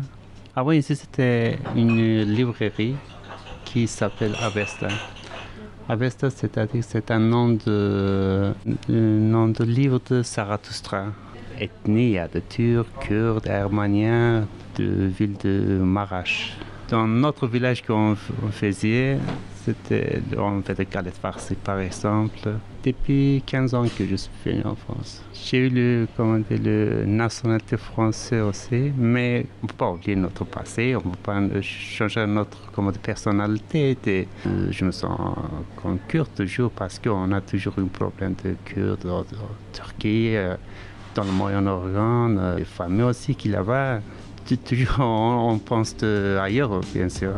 Avant, ici, c'était une librairie qui s'appelle Avesta. Avesta, c'est-à-dire c'est un nom de, un nom de livre de Zarathustra. Ethnie, il y a de Turcs, Kurdes, Arméniens, de ville de Marash. Dans notre village qu'on faisait, c'était on faisait galettes farcies par exemple. Depuis 15 ans que je suis venu en France. J'ai eu le, comment le nationalité française aussi, mais on ne peut pas oublier notre passé, on ne peut pas changer notre comment personnalité. Et, euh, je me sens comme kurde toujours parce qu'on a toujours un problème de kurde en, Turquie, euh, dans le Moyen-Orient, euh, les familles aussi qui là-bas. Toujours on, pense ailleurs, bien sûr.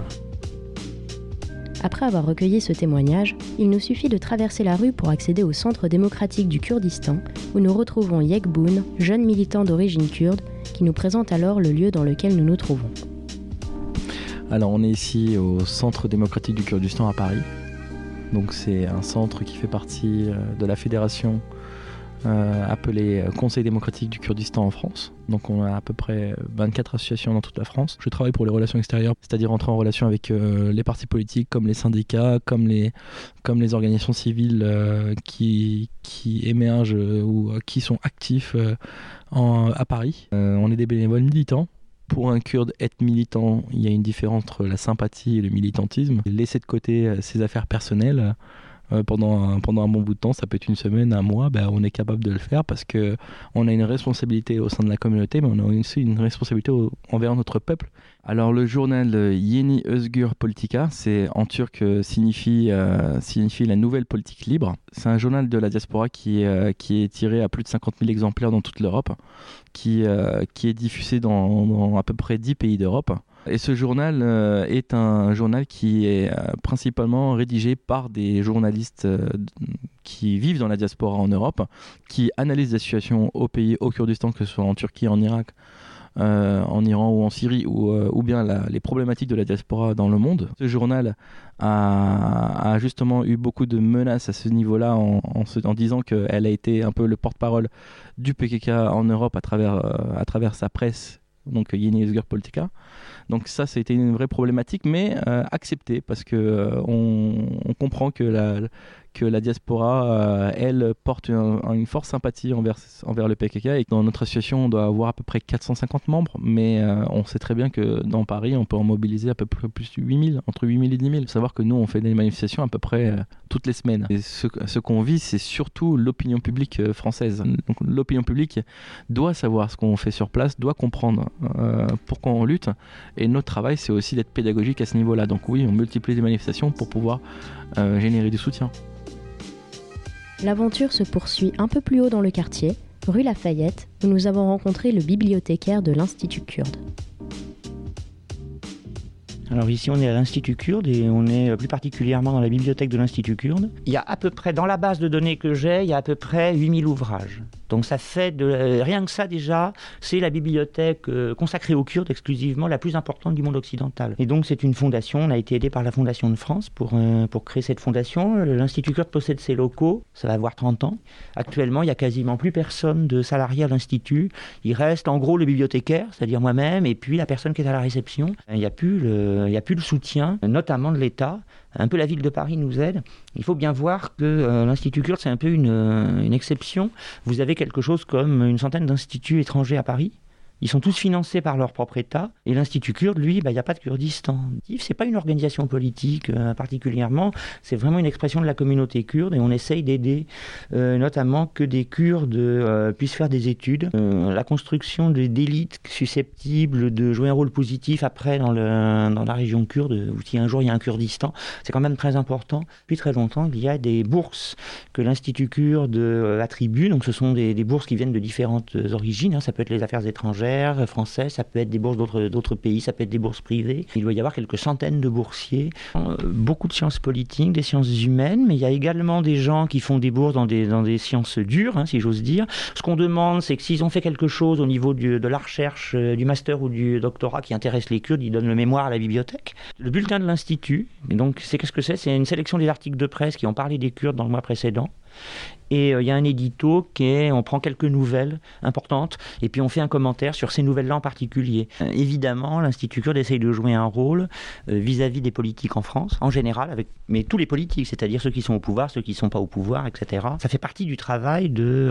Après avoir recueilli ce témoignage, il nous suffit de traverser la rue pour accéder au Centre démocratique du Kurdistan, où nous retrouvons Yekboun, jeune militant d'origine kurde, qui nous présente alors le lieu dans lequel nous nous trouvons. Alors on est ici au Centre démocratique du Kurdistan à Paris. Donc c'est un centre qui fait partie de la fédération euh, appelé Conseil démocratique du Kurdistan en France. Donc on a à peu près 24 associations dans toute la France. Je travaille pour les relations extérieures, c'est-à-dire entrer en relation avec euh, les partis politiques comme les syndicats, comme les, comme les organisations civiles euh, qui, qui émergent ou qui sont actifs à Paris. on est des bénévoles militants pour un Kurde, être militant, il y a une différence entre la sympathie et le militantisme. Laisser de côté ses affaires personnelles euh, pendant, un, pendant un bon bout de temps, ça peut être une semaine, un mois, ben, on est capable de le faire parce que on a une responsabilité au sein de la communauté, mais on a aussi une responsabilité envers notre peuple. Alors le journal Yeni Özgür Politika, c'est en turc euh, signifie, euh, signifie la nouvelle politique libre. C'est un journal de la diaspora qui, qui est tiré à plus de 50 000 exemplaires dans toute l'Europe, qui, qui est diffusé dans, dans à peu près 10 pays d'Europe. Et ce journal euh, est un journal qui est euh, principalement rédigé par des journalistes euh, qui vivent dans la diaspora en Europe, qui analysent la situation au pays, au Kurdistan, que ce soit en Turquie, en Irak, en Iran ou en Syrie, ou, bien les problématiques de la diaspora dans le monde. Ce journal a, justement eu beaucoup de menaces à ce niveau-là en, disant qu'elle a été un peu le porte-parole du PKK en Europe à travers sa presse, donc Yeni Özgür Politika. Donc ça, c'était une vraie problématique, mais euh, acceptée parce que euh, on comprend que la, que la diaspora, euh, elle, porte un- une forte sympathie envers, envers le PKK et dans notre association, on doit avoir à peu près 450 membres, mais euh, on sait très bien que dans Paris, on peut en mobiliser à peu près plus de 8000, entre 8000 et 10 000. Faut savoir que nous, on fait des manifestations à peu près euh, toutes les semaines. Et ce, qu'on vit, c'est surtout l'opinion publique française. Donc l'opinion publique doit savoir ce qu'on fait sur place, doit comprendre pourquoi on lutte. Et notre travail, c'est aussi d'être pédagogique à ce niveau-là. Donc oui, on multiplie les manifestations pour pouvoir générer du soutien. L'aventure se poursuit un peu plus haut dans le quartier, rue Lafayette, où nous avons rencontré le bibliothécaire de l'Institut kurde. Alors ici, on est à l'Institut kurde et on est plus particulièrement dans la bibliothèque de l'Institut kurde. Il y a à peu près, dans la base de données que j'ai, il y a à peu près 8000 ouvrages. Donc ça fait de, euh, rien que ça déjà, c'est la bibliothèque euh, consacrée aux Kurdes exclusivement la plus importante du monde occidental. Et donc c'est une fondation, on a été aidé par la Fondation de France pour, euh, pour créer cette fondation. L'Institut kurde possède ses locaux, ça va avoir 30 ans. Actuellement, il y a quasiment plus personne de salarié à l'Institut. Il reste en gros le bibliothécaire, c'est-à-dire moi-même, et puis la personne qui est à la réception. Il n'y a, a plus le soutien, notamment de l'État. Un peu la ville de Paris nous aide. Il faut bien voir que euh, l'Institut kurde, c'est un peu euh, une exception. Vous avez quelque chose comme une centaine d'instituts étrangers à Paris. Ils sont tous financés par leur propre État. Et l'Institut kurde, lui, bah, il n'y a pas de Kurdistan. C'est pas une organisation politique euh, particulièrement. C'est vraiment une expression de la communauté kurde. Et on essaye d'aider euh, notamment que des Kurdes euh, puissent faire des études. La construction d'élites susceptibles de jouer un rôle positif après dans, le, dans la région kurde, ou si un jour il y a un Kurdistan, c'est quand même très important. Depuis très longtemps, il y a des bourses que l'Institut kurde attribue. Donc ce sont des, bourses qui viennent de différentes origines. hein. Ça peut être les affaires étrangères euh, françaises, ça peut être des bourses d'autres pays, ça peut être des bourses privées. Il doit y avoir quelques centaines de boursiers. Euh, beaucoup de sciences politiques, des sciences humaines, mais il y a également des gens qui font des bourses dans des, sciences dures, hein, si j'ose dire. Ce qu'on demande, c'est que s'ils ont fait quelque chose au niveau de la recherche, euh, du master ou du doctorat qui intéresse les Kurdes, ils donnent le mémoire à la bibliothèque. Le bulletin de l'Institut, donc c'est qu'est-ce que c'est? C'est une sélection des articles de presse qui ont parlé des Kurdes dans le mois précédent. Et euh, il y a un édito qui est, on prend quelques nouvelles importantes et puis on fait un commentaire sur ces nouvelles-là en particulier. Euh, évidemment, l'Institut kurde essaye de jouer un rôle euh, vis-à-vis des politiques en France, en général, avec, mais tous les politiques, c'est-à-dire ceux qui sont au pouvoir, ceux qui ne sont pas au pouvoir, etc. Ça fait partie du travail de,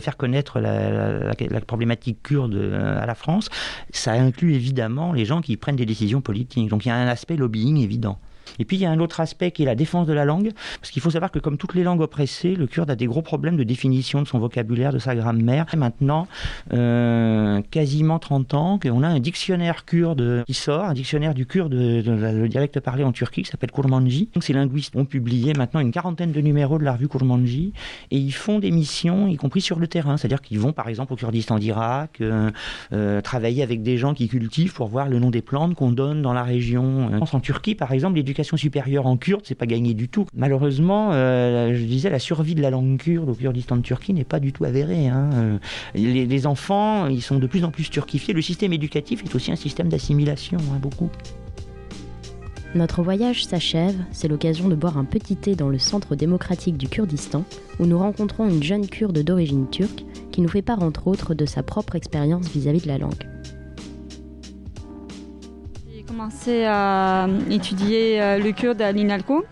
faire connaître la, la- problématique kurde à la France. Ça inclut évidemment les gens qui prennent des décisions politiques. Donc il y a un aspect lobbying évident. Et puis il y a un autre aspect qui est la défense de la langue, parce qu'il faut savoir que comme toutes les langues oppressées, le kurde a des gros problèmes de définition de son vocabulaire, de sa grammaire. Et maintenant, euh, quasiment 30 ans, qu'on a un dictionnaire kurde qui sort, un dictionnaire du kurde, le dialecte parlé en Turquie, qui s'appelle Kurmanji. Donc ces linguistes ont publié maintenant une quarantaine de numéros de la revue Kurmanji, et ils font des missions, y compris sur le terrain, c'est-à-dire qu'ils vont par exemple au Kurdistan d'Irak, euh, euh, travailler avec des gens qui cultivent pour voir le nom des plantes qu'on donne dans la région. En Turquie, par exemple, l'éducation supérieure en kurde, c'est pas gagné du tout. Malheureusement, euh, je disais, la survie de la langue kurde au Kurdistan de Turquie n'est pas du tout avérée. hein. Euh, Les, enfants, ils sont de plus en plus turquifiés. Le système éducatif est aussi un système d'assimilation, hein, beaucoup. Notre voyage s'achève, c'est l'occasion de boire un petit thé dans le centre démocratique du Kurdistan, où nous rencontrons une jeune kurde d'origine turque qui nous fait part entre autres de sa propre expérience vis-à-vis de la langue. Commencé à étudier euh, le kurde à l'INALCO.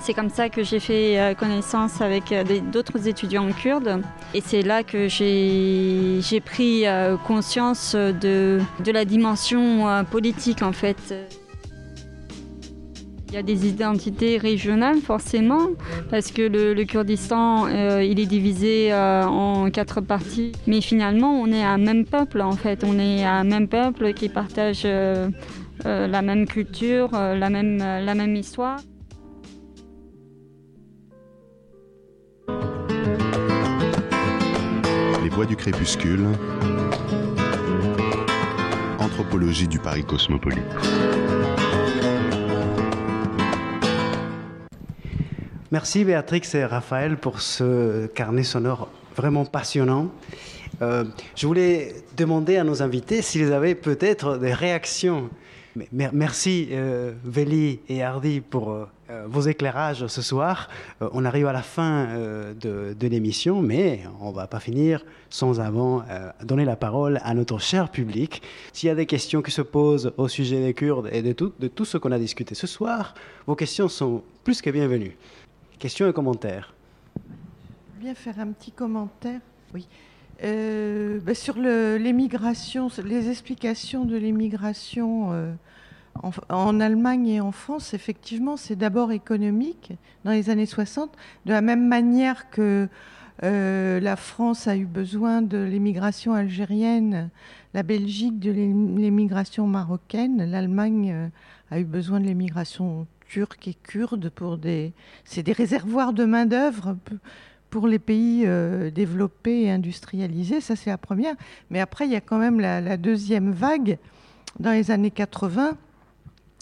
C'est comme ça que j'ai fait euh, connaissance avec euh, d'autres étudiants kurdes. Et c'est là que j'ai pris conscience de, de la dimension politique en fait. Il y a des identités régionales forcément, parce que le, Kurdistan, euh, il est divisé euh, en quatre parties. Mais finalement, on est un même peuple en fait. On est un même peuple qui partage euh, la même culture, la, même, la même histoire. Les voix du crépuscule. Anthropologie du Paris cosmopolite. Merci Béatrix et Raphaël pour ce carnet sonore vraiment passionnant. Euh, je voulais demander à nos invités s'ils avaient peut-être des réactions. Merci euh, Véli et Hardy pour euh, vos éclairages ce soir. on arrive à la fin de, l'émission, mais on ne va pas finir sans avant donner la parole à notre cher public. S'il y a des questions qui se posent au sujet des Kurdes et de tout ce qu'on a discuté ce soir, vos questions sont plus que bienvenues. Questions et commentaires. Bien faire un petit commentaire. Oui. Euh, ben, sur l'émigration, les explications de l'émigration euh, en, Allemagne et en France, effectivement, c'est d'abord économique dans les années 60, de la même manière que euh, la France a eu besoin de l'émigration algérienne, la Belgique de l'émigration marocaine, l'Allemagne a eu besoin de l'émigration turcs et kurdes pour des. C'est des réservoirs de main-d'œuvre pour les pays euh, développés et industrialisés. Ça, c'est la première. Mais après, il y a quand même la, deuxième vague dans les années 80,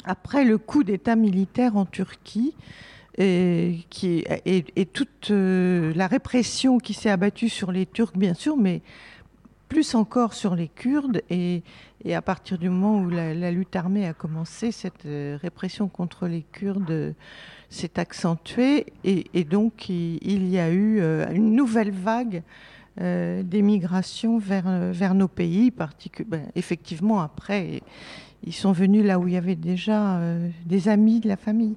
après le coup d'État militaire en Turquie. Et, qui, et, toute euh, la répression qui s'est abattue sur les Turcs, bien sûr, mais plus encore sur les Kurdes. Et, à partir du moment où la, lutte armée a commencé, cette euh, répression contre les Kurdes euh, s'est accentuée. Et, donc, il, y a eu euh, une nouvelle vague d'émigration vers, vers nos pays. Ben, effectivement, après, ils sont venus là où il y avait déjà des amis de la famille.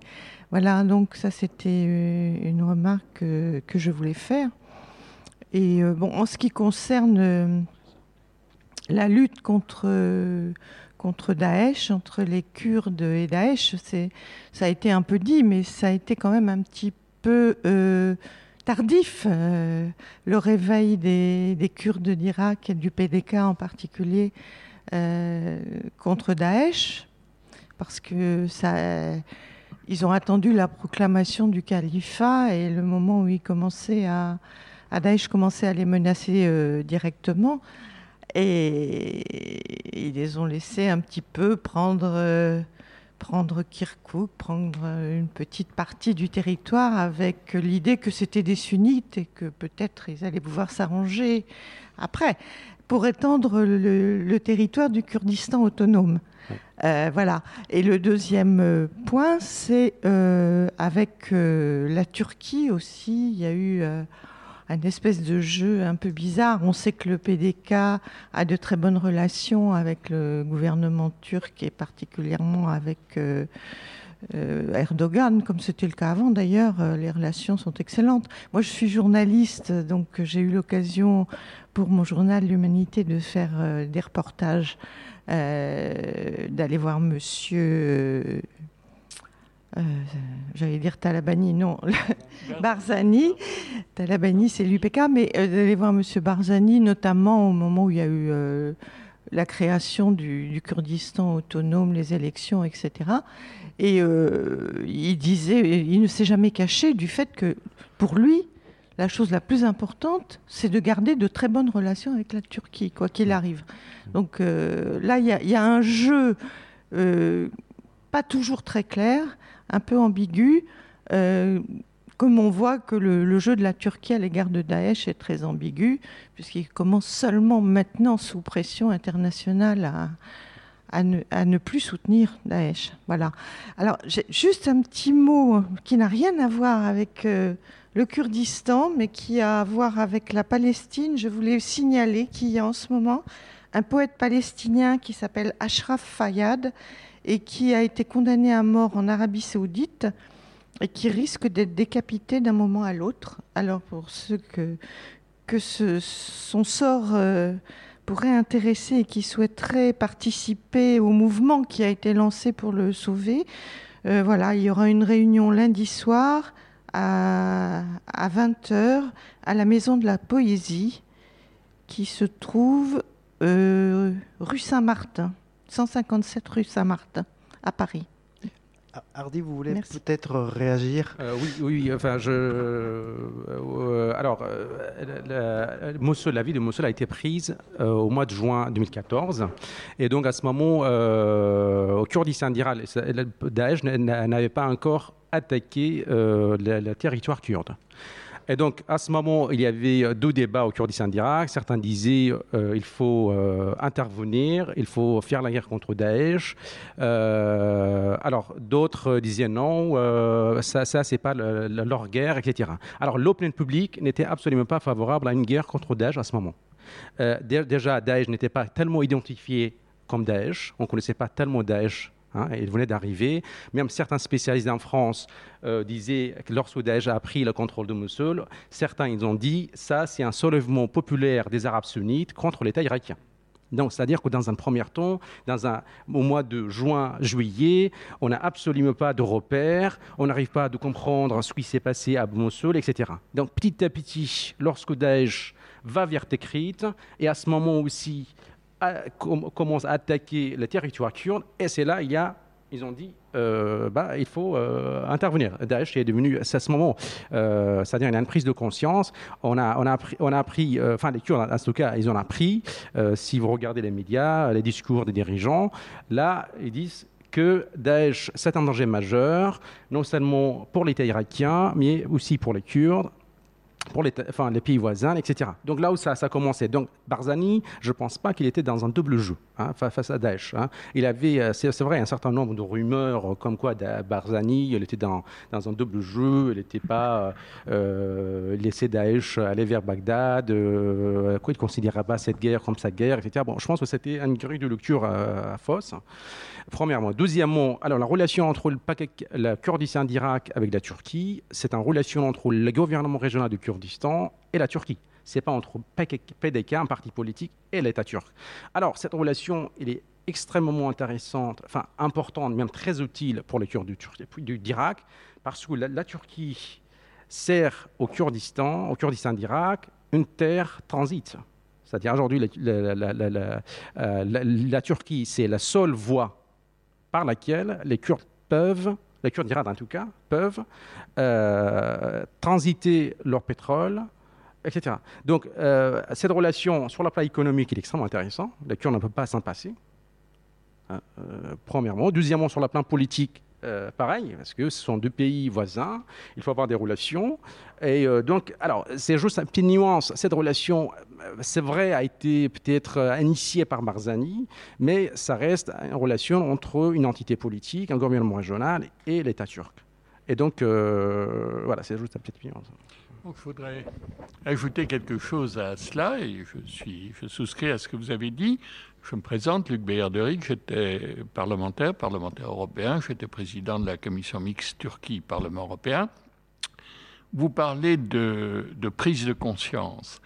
Voilà, donc ça, c'était une remarque que, que je voulais faire. Et bon, en ce qui concerne la lutte contre, contre Daesh, entre les Kurdes et Daesh, ça a été un peu dit, mais ça a été quand même un petit peu euh, tardif. Euh, le réveil des, Kurdes d'Irak et du PDK en particulier euh, contre Daesh, parce que ils ont attendu la proclamation du califat et le moment où ils commençaient à Daesh commençait à les menacer directement. Et ils les ont laissés un petit peu prendre, euh, prendre Kirkuk, prendre une petite partie du territoire avec l'idée que c'était des sunnites et que peut-être ils allaient pouvoir s'arranger après pour étendre le, territoire du Kurdistan autonome. Euh, voilà. Et le deuxième euh, point, c'est avec la Turquie aussi. Il y a eu un espèce de jeu un peu bizarre. On sait que le PDK a de très bonnes relations avec le gouvernement turc et particulièrement avec euh, euh, Erdogan, comme c'était le cas avant d'ailleurs. Euh, les relations sont excellentes. Moi, je suis journaliste, donc j'ai eu l'occasion pour mon journal L'Humanité de faire des reportages, d'aller voir monsieur euh, j'allais dire Talabani, non, Barzani. Talabani, c'est l'UPK, mais euh, d'aller voir M. Barzani, notamment au moment où il y a eu euh, la création du, Kurdistan autonome, les élections, etc. Et il disait, il ne s'est jamais caché du fait que, pour lui, la chose la plus importante, c'est de garder de très bonnes relations avec la Turquie, quoi qu'il arrive. Donc là, il y, a un jeu pas toujours très clair un peu ambigu, euh, comme on voit que le, jeu de la Turquie à l'égard de Daesh est très ambigu, puisqu'il commence seulement maintenant, sous pression internationale, à, ne, plus soutenir Daesh. Voilà. Alors, juste un petit mot qui n'a rien à voir avec euh, le Kurdistan, mais qui a à voir avec la Palestine. Je voulais signaler qu'il y a en ce moment un poète palestinien qui s'appelle Ashraf Fayyad et qui a été condamné à mort en Arabie saoudite et qui risque d'être décapité d'un moment à l'autre. Alors pour ceux que, son sort euh, pourrait intéresser et qui souhaiteraient participer au mouvement qui a été lancé pour le sauver, Euh, voilà, il y aura une réunion lundi soir à, à 20h à la Maison de la Poésie qui se trouve euh, rue Saint-Martin, 157 rue Saint-Martin, à Paris. Ah, Hardy, vous voulez Merci. peut-être réagir? Euh, oui, oui, enfin, je. euh, alors, euh, la, la- Mossoul, la ville de Mossoul a été prise euh, au mois de juin 2014. Et donc, à ce moment, euh, au Kurdistan d'Irak, Daesh n'a- n'avait pas encore attaqué euh, le, le territoire kurde. Et donc, à ce moment, il y avait deux débats au Kurdistan d'Irak. Certains disaient euh, il faut euh, intervenir, il faut faire la guerre contre Daesh. Euh, alors, d'autres disaient non, euh, ça, ça c'est pas le- le- leur guerre, etc. Alors, l'opinion publique n'était absolument pas favorable à une guerre contre Daesh à ce moment. Euh, dé- déjà, Daesh n'était pas tellement identifié comme Daesh. On ne connaissait pas tellement Daesh. Hein, il venait d'arriver. Même certains spécialistes en France euh, disaient que lorsque Daesh a pris le contrôle de Mossoul, certains ils ont dit ça, c'est un soulèvement populaire des Arabes sunnites contre l'État irakien. Donc, c'est-à-dire que dans un premier temps, dans un, au mois de juin, juillet, on n'a absolument pas de repères, on n'arrive pas à comprendre ce qui s'est passé à Mossoul, etc. Donc, petit à petit, lorsque Daesh va vers Tikrit, et à ce moment aussi, commence à attaquer le territoire kurde, et c'est là, il y a, ils ont dit, euh, bah, il faut euh, intervenir. Daesh est devenu, c'est à ce moment, euh, c'est-à-dire il y a une prise de conscience. On a, on a appris, euh, enfin les Kurdes, en tout cas, ils ont appris. Euh, si vous regardez les médias, les discours des dirigeants, là, ils disent que Daesh, c'est un danger majeur, non seulement pour l'État irakien, mais aussi pour les Kurdes, pour les, pays voisins, etc. Donc là où ça, ça a commencé. Donc Barzani, je ne pense pas qu'il était dans un double jeu hein, fa- face à Daesh. hein. Il avait, euh, c'est vrai, un certain nombre de rumeurs euh, comme quoi Barzani, il était dans, dans un double jeu, il n'était pas euh, laissé Daesh aller vers Bagdad, euh, quoi, il ne considérait pas cette guerre comme sa guerre, etc. Bon, je pense que c'était une grille de lecture euh, fausse. Premièrement. Deuxièmement, alors la relation entre le, le Kurdistan d'Irak avec la Turquie, c'est une relation entre le gouvernement régional du Kurdistan et la Turquie. C'est pas entre PDK, un parti politique, et l'État turc. Alors cette relation, elle est extrêmement intéressante, enfin importante, même très utile pour les Kurdes d'Irak, parce que la, Turquie sert au Kurdistan, au Kurdistan d'Irak, une terre transit. C'est-à-dire aujourd'hui, la, euh, Turquie, c'est la seule voie par laquelle les Kurdes peuvent, les Kurdes d'Irak en tout cas, peuvent euh, transiter leur pétrole, etc. Donc euh, cette relation sur le plan économique est extrêmement intéressante. Les Kurdes ne peuvent pas s'en passer. Hein, euh, premièrement. Deuxièmement, sur le plan politique, euh, pareil, parce que ce sont deux pays voisins, il faut avoir des relations. Et euh, donc, alors, c'est juste une petite nuance. Cette relation, euh, c'est vrai, a été peut-être initiée par Barzani, mais ça reste une relation entre une entité politique, un gouvernement régional et l'État turc. Et donc, voilà, c'est juste une petite nuance. Je voudrais ajouter quelque chose à cela, et je, suis, je souscris à ce que vous avez dit. Je me présente, Luc Beyerderic, j'étais parlementaire, parlementaire européen, j'étais président de la commission mixte Turquie-Parlement européen. Vous parlez de, de prise de conscience.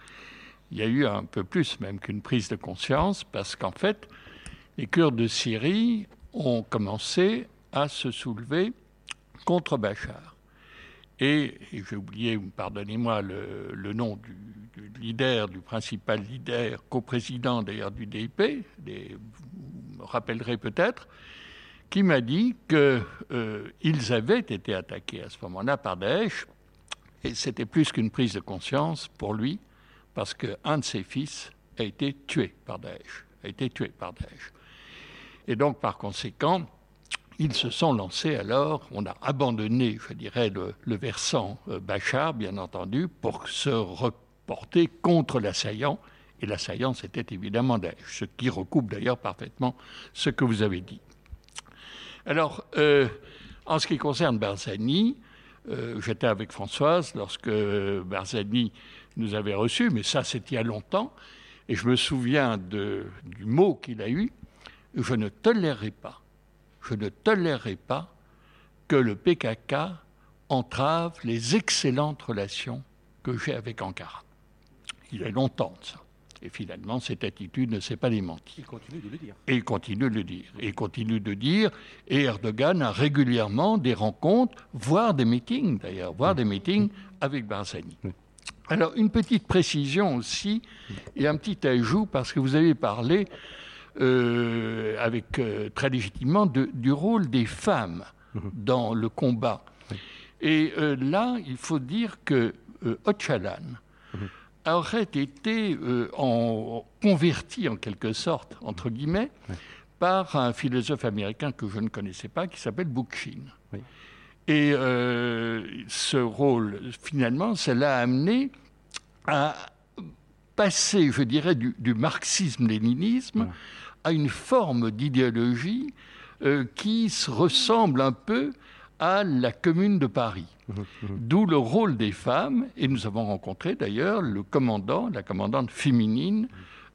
Il y a eu un peu plus même qu'une prise de conscience, parce qu'en fait, les Kurdes de Syrie ont commencé à se soulever contre Bachar. Et, j'ai oublié, pardonnez-moi, le, nom du, leader, du principal leader, coprésident d'ailleurs du DIP, vous me rappellerez peut-être, qui m'a dit qu'ils euh, avaient été attaqués à ce moment-là par Daesh, et c'était plus qu'une prise de conscience pour lui, parce qu'un de ses fils a été tué par Daesh, a été tué par Daesh. Et donc, par conséquent, ils se sont lancés alors, on a abandonné, je dirais, le, versant euh, Bachar, bien entendu, pour se reporter contre l'assaillant. Et l'assaillant, c'était évidemment Daesh, ce qui recoupe d'ailleurs parfaitement ce que vous avez dit. Alors, euh, en ce qui concerne Barzani, euh, j'étais avec Françoise lorsque Barzani nous avait reçus, mais ça, c'était il y a longtemps, et je me souviens du mot qu'il a eu, je ne tolérerai pas je ne tolérerai pas que le PKK entrave les excellentes relations que j'ai avec Ankara. Il y a longtemps de ça. Et finalement, cette attitude ne s'est pas démentie. Il continue de le dire. Et il continue de le dire. Et il continue de dire. Et Erdogan a régulièrement des rencontres, voire des meetings d'ailleurs, voire des meetings avec Barzani. Alors, une petite précision aussi, et un petit ajout, parce que vous avez parlé, euh, avec, euh, très légitimement, de- du rôle des femmes dans le combat. Et euh, là, il faut dire que euh, Öcalan aurait été en, converti, en quelque sorte, entre guillemets, par un philosophe américain que je ne connaissais pas, qui s'appelle Bookchin. Et ce rôle, finalement, ça l'a amené à passer, je dirais, du, du marxisme-léninisme à une forme d'idéologie euh, qui se ressemble un peu à la Commune de Paris. D'où le rôle des femmes, et nous avons rencontré d'ailleurs le commandant, la commandante féminine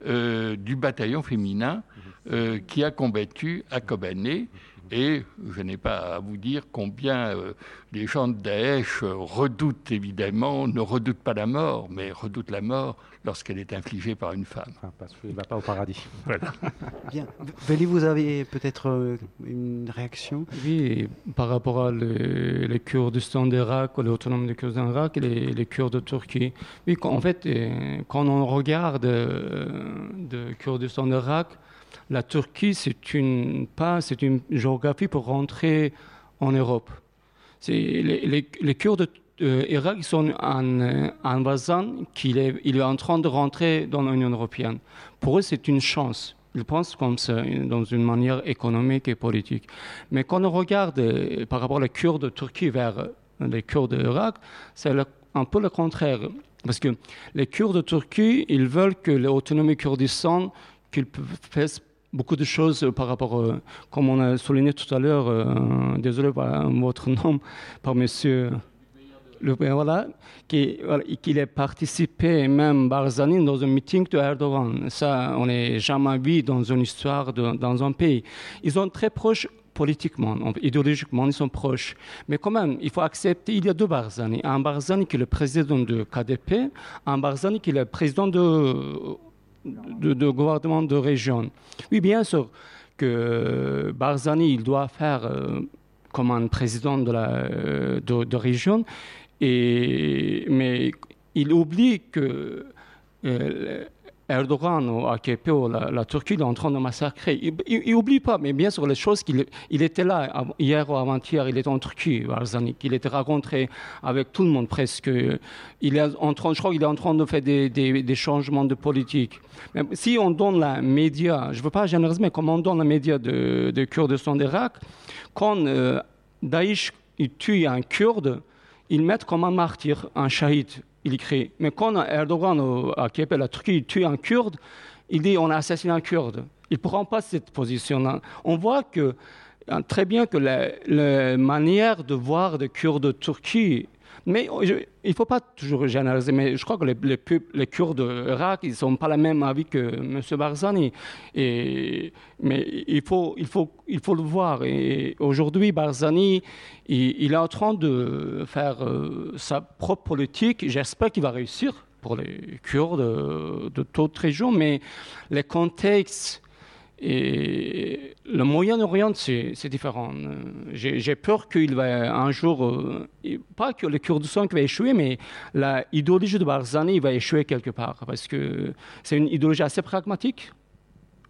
euh, du bataillon féminin euh, qui a combattu à Kobané. Et je n'ai pas à vous dire combien euh, les gens de Daesh euh, redoutent évidemment, ne redoutent pas la mort, mais redoutent la mort lorsqu'elle est infligée par une femme. parce qu'il ne va pas au paradis. Voilà. Bien. Veli, vous avez peut-être euh, une réaction? Oui, par rapport à le- les Kurdistan d'Irak l'autonome du Kurdistan d'Irak et les, les Kurdes de Turquie. Oui, en fait, quand on regarde de Kurdistan d'Irak, la Turquie, c'est une, pas, c'est une géographie pour rentrer en Europe. Les, Kurdes d'Irak ils sont un, euh, un voisin qui est, en train de rentrer dans l'Union européenne. Pour eux, c'est une chance. Ils pensent comme ça, dans une manière économique et politique. Mais quand on regarde euh, par rapport aux Kurdes de Turquie vers euh, les Kurdes d'Irak, c'est un peu le contraire. Parce que les Kurdes de Turquie, ils veulent que l'autonomie kurdistan, qu'ils fassent beaucoup de choses par rapport, euh, comme on a souligné tout à l'heure, euh, désolé euh, votre nom, par monsieur le, qui- voilà, qu'il ait participé, même Barzani, dans un meeting de Erdogan. Ça, on n'est jamais vu dans une histoire, dans un pays. Ils sont très proches politiquement, idéologiquement, ils sont proches. Mais quand même, il faut accepter, il y a deux Barzani. Un Barzani qui est le président de KDP, un Barzani qui est le président de, de, gouvernement de région. Oui, bien sûr que Barzani, il doit faire euh, comme un président de, la, euh, de région, et, mais il oublie que euh, Erdogan ou AKP ou la, Turquie il est en train de massacrer. Il n'oublie pas, mais bien sûr, les choses qu'il il était là hier ou avant-hier, il était en Turquie, qu'il était rencontré avec tout le monde presque. Il est en train, je crois qu'il est en train de faire des changements de politique. Mais si on donne la média, je ne veux pas généraliser, mais comme on donne la média de, de Kurdistan d'Irak, quand euh, Daesh il tue un Kurde, ils mettent comme un martyr, un shahid, il écrit. Mais quand Erdogan ou AKP, la Turquie, tue un Kurde, il dit on a assassiné un Kurde. Il ne prend pas cette position-là. On voit que euh, très bien que la, manière de voir des Kurdes de Turquie, mais je- il ne faut pas toujours généraliser, mais je crois que les, les, les Kurdes d'Irak, ils ne sont pas la même avis que M. Barzani. Mais il faut, le voir. Et aujourd'hui, Barzani, il, est en train de faire euh, sa propre politique. J'espère qu'il va réussir pour les Kurdes euh, de toute région, mais les contextes et le Moyen-Orient, c'est c'est différent. Euh, J'ai peur qu'il va un jour, euh, pas que le Kurdistan va échouer, mais la idéologie de Barzani va échouer quelque part. Parce que c'est une idéologie assez pragmatique,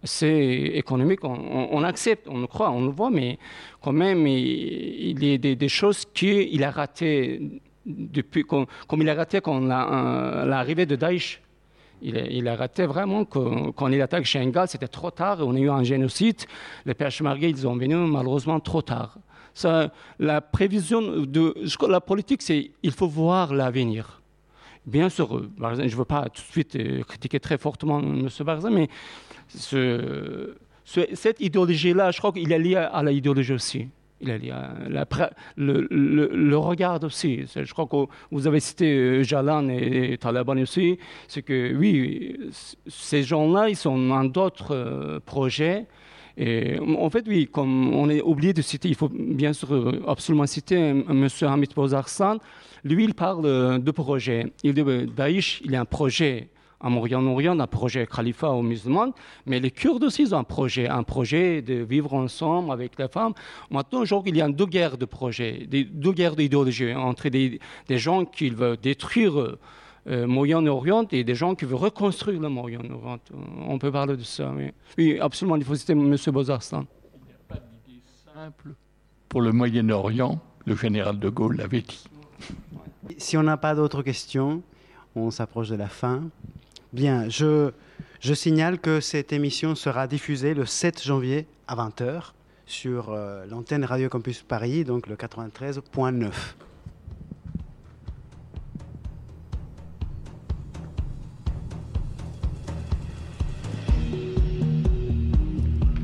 assez économique. On, accepte, on le croit, on le voit, mais quand même, il, y a des, choses qu'il a ratées comme, il a raté euh, l'arrivée de Daesh. Il il raté vraiment que- quand il attaque Shengal, c'était trop tard. On a eu un génocide. Les Peshmerga, ils sont venus malheureusement trop tard. La prévision de la politique, c'est il faut voir l'avenir. Bien sûr, Barzani, je ne veux pas tout de suite euh, critiquer très fortement M. Barzani, mais ce- ce- cette idéologie-là, je crois qu'il est lié à la idéologie aussi. Il à la pra- le, regard aussi. Je crois que vous avez cité euh, Jalan et, et Taliban aussi. C'est que oui, ces gens-là, ils sont dans d'autres euh, projets. Et en fait, oui, comme on est oublié de citer, il faut bien sûr euh, absolument citer M. Hamid Bozarsan. Lui, il parle euh, de projets. Il dit que Daesh, il y a un projet à Moyen-Orient, un projet Khalifa aux musulmans, mais les Kurdes aussi ont un projet, un projet de vivre ensemble avec les femmes. Maintenant, aujourd'hui, il y a deux guerres de projets, deux guerres d'idéologie entre des, gens qui veulent détruire euh, Moyen-Orient et des gens qui veulent reconstruire le Moyen-Orient. On peut parler de ça. Oui, absolument, il faut citer M. Bozarstan. Il n'y a pas d'idée simple pour le Moyen-Orient, le général de Gaulle l'avait dit. Si on n'a pas d'autres questions, on s'approche de la fin. Bien, je, signale que cette émission sera diffusée le 7 janvier à 20h sur euh, l'antenne Radio Campus Paris, donc le 93.9.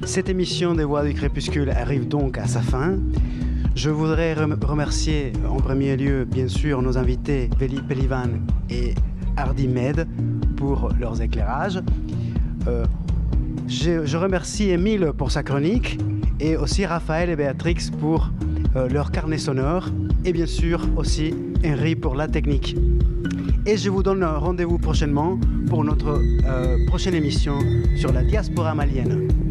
Cette émission des Voix du Crépuscule arrive donc à sa fin. Je voudrais remercier en premier lieu, bien sûr, nos invités Veli Pelivan et Hardy Med pour leurs éclairages. Euh, je, remercie Émile pour sa chronique et aussi Raphaël et Béatrix pour euh, leur carnet sonore et bien sûr aussi Henri pour la technique. Et je vous donne rendez-vous prochainement pour notre euh, prochaine émission sur la diaspora malienne.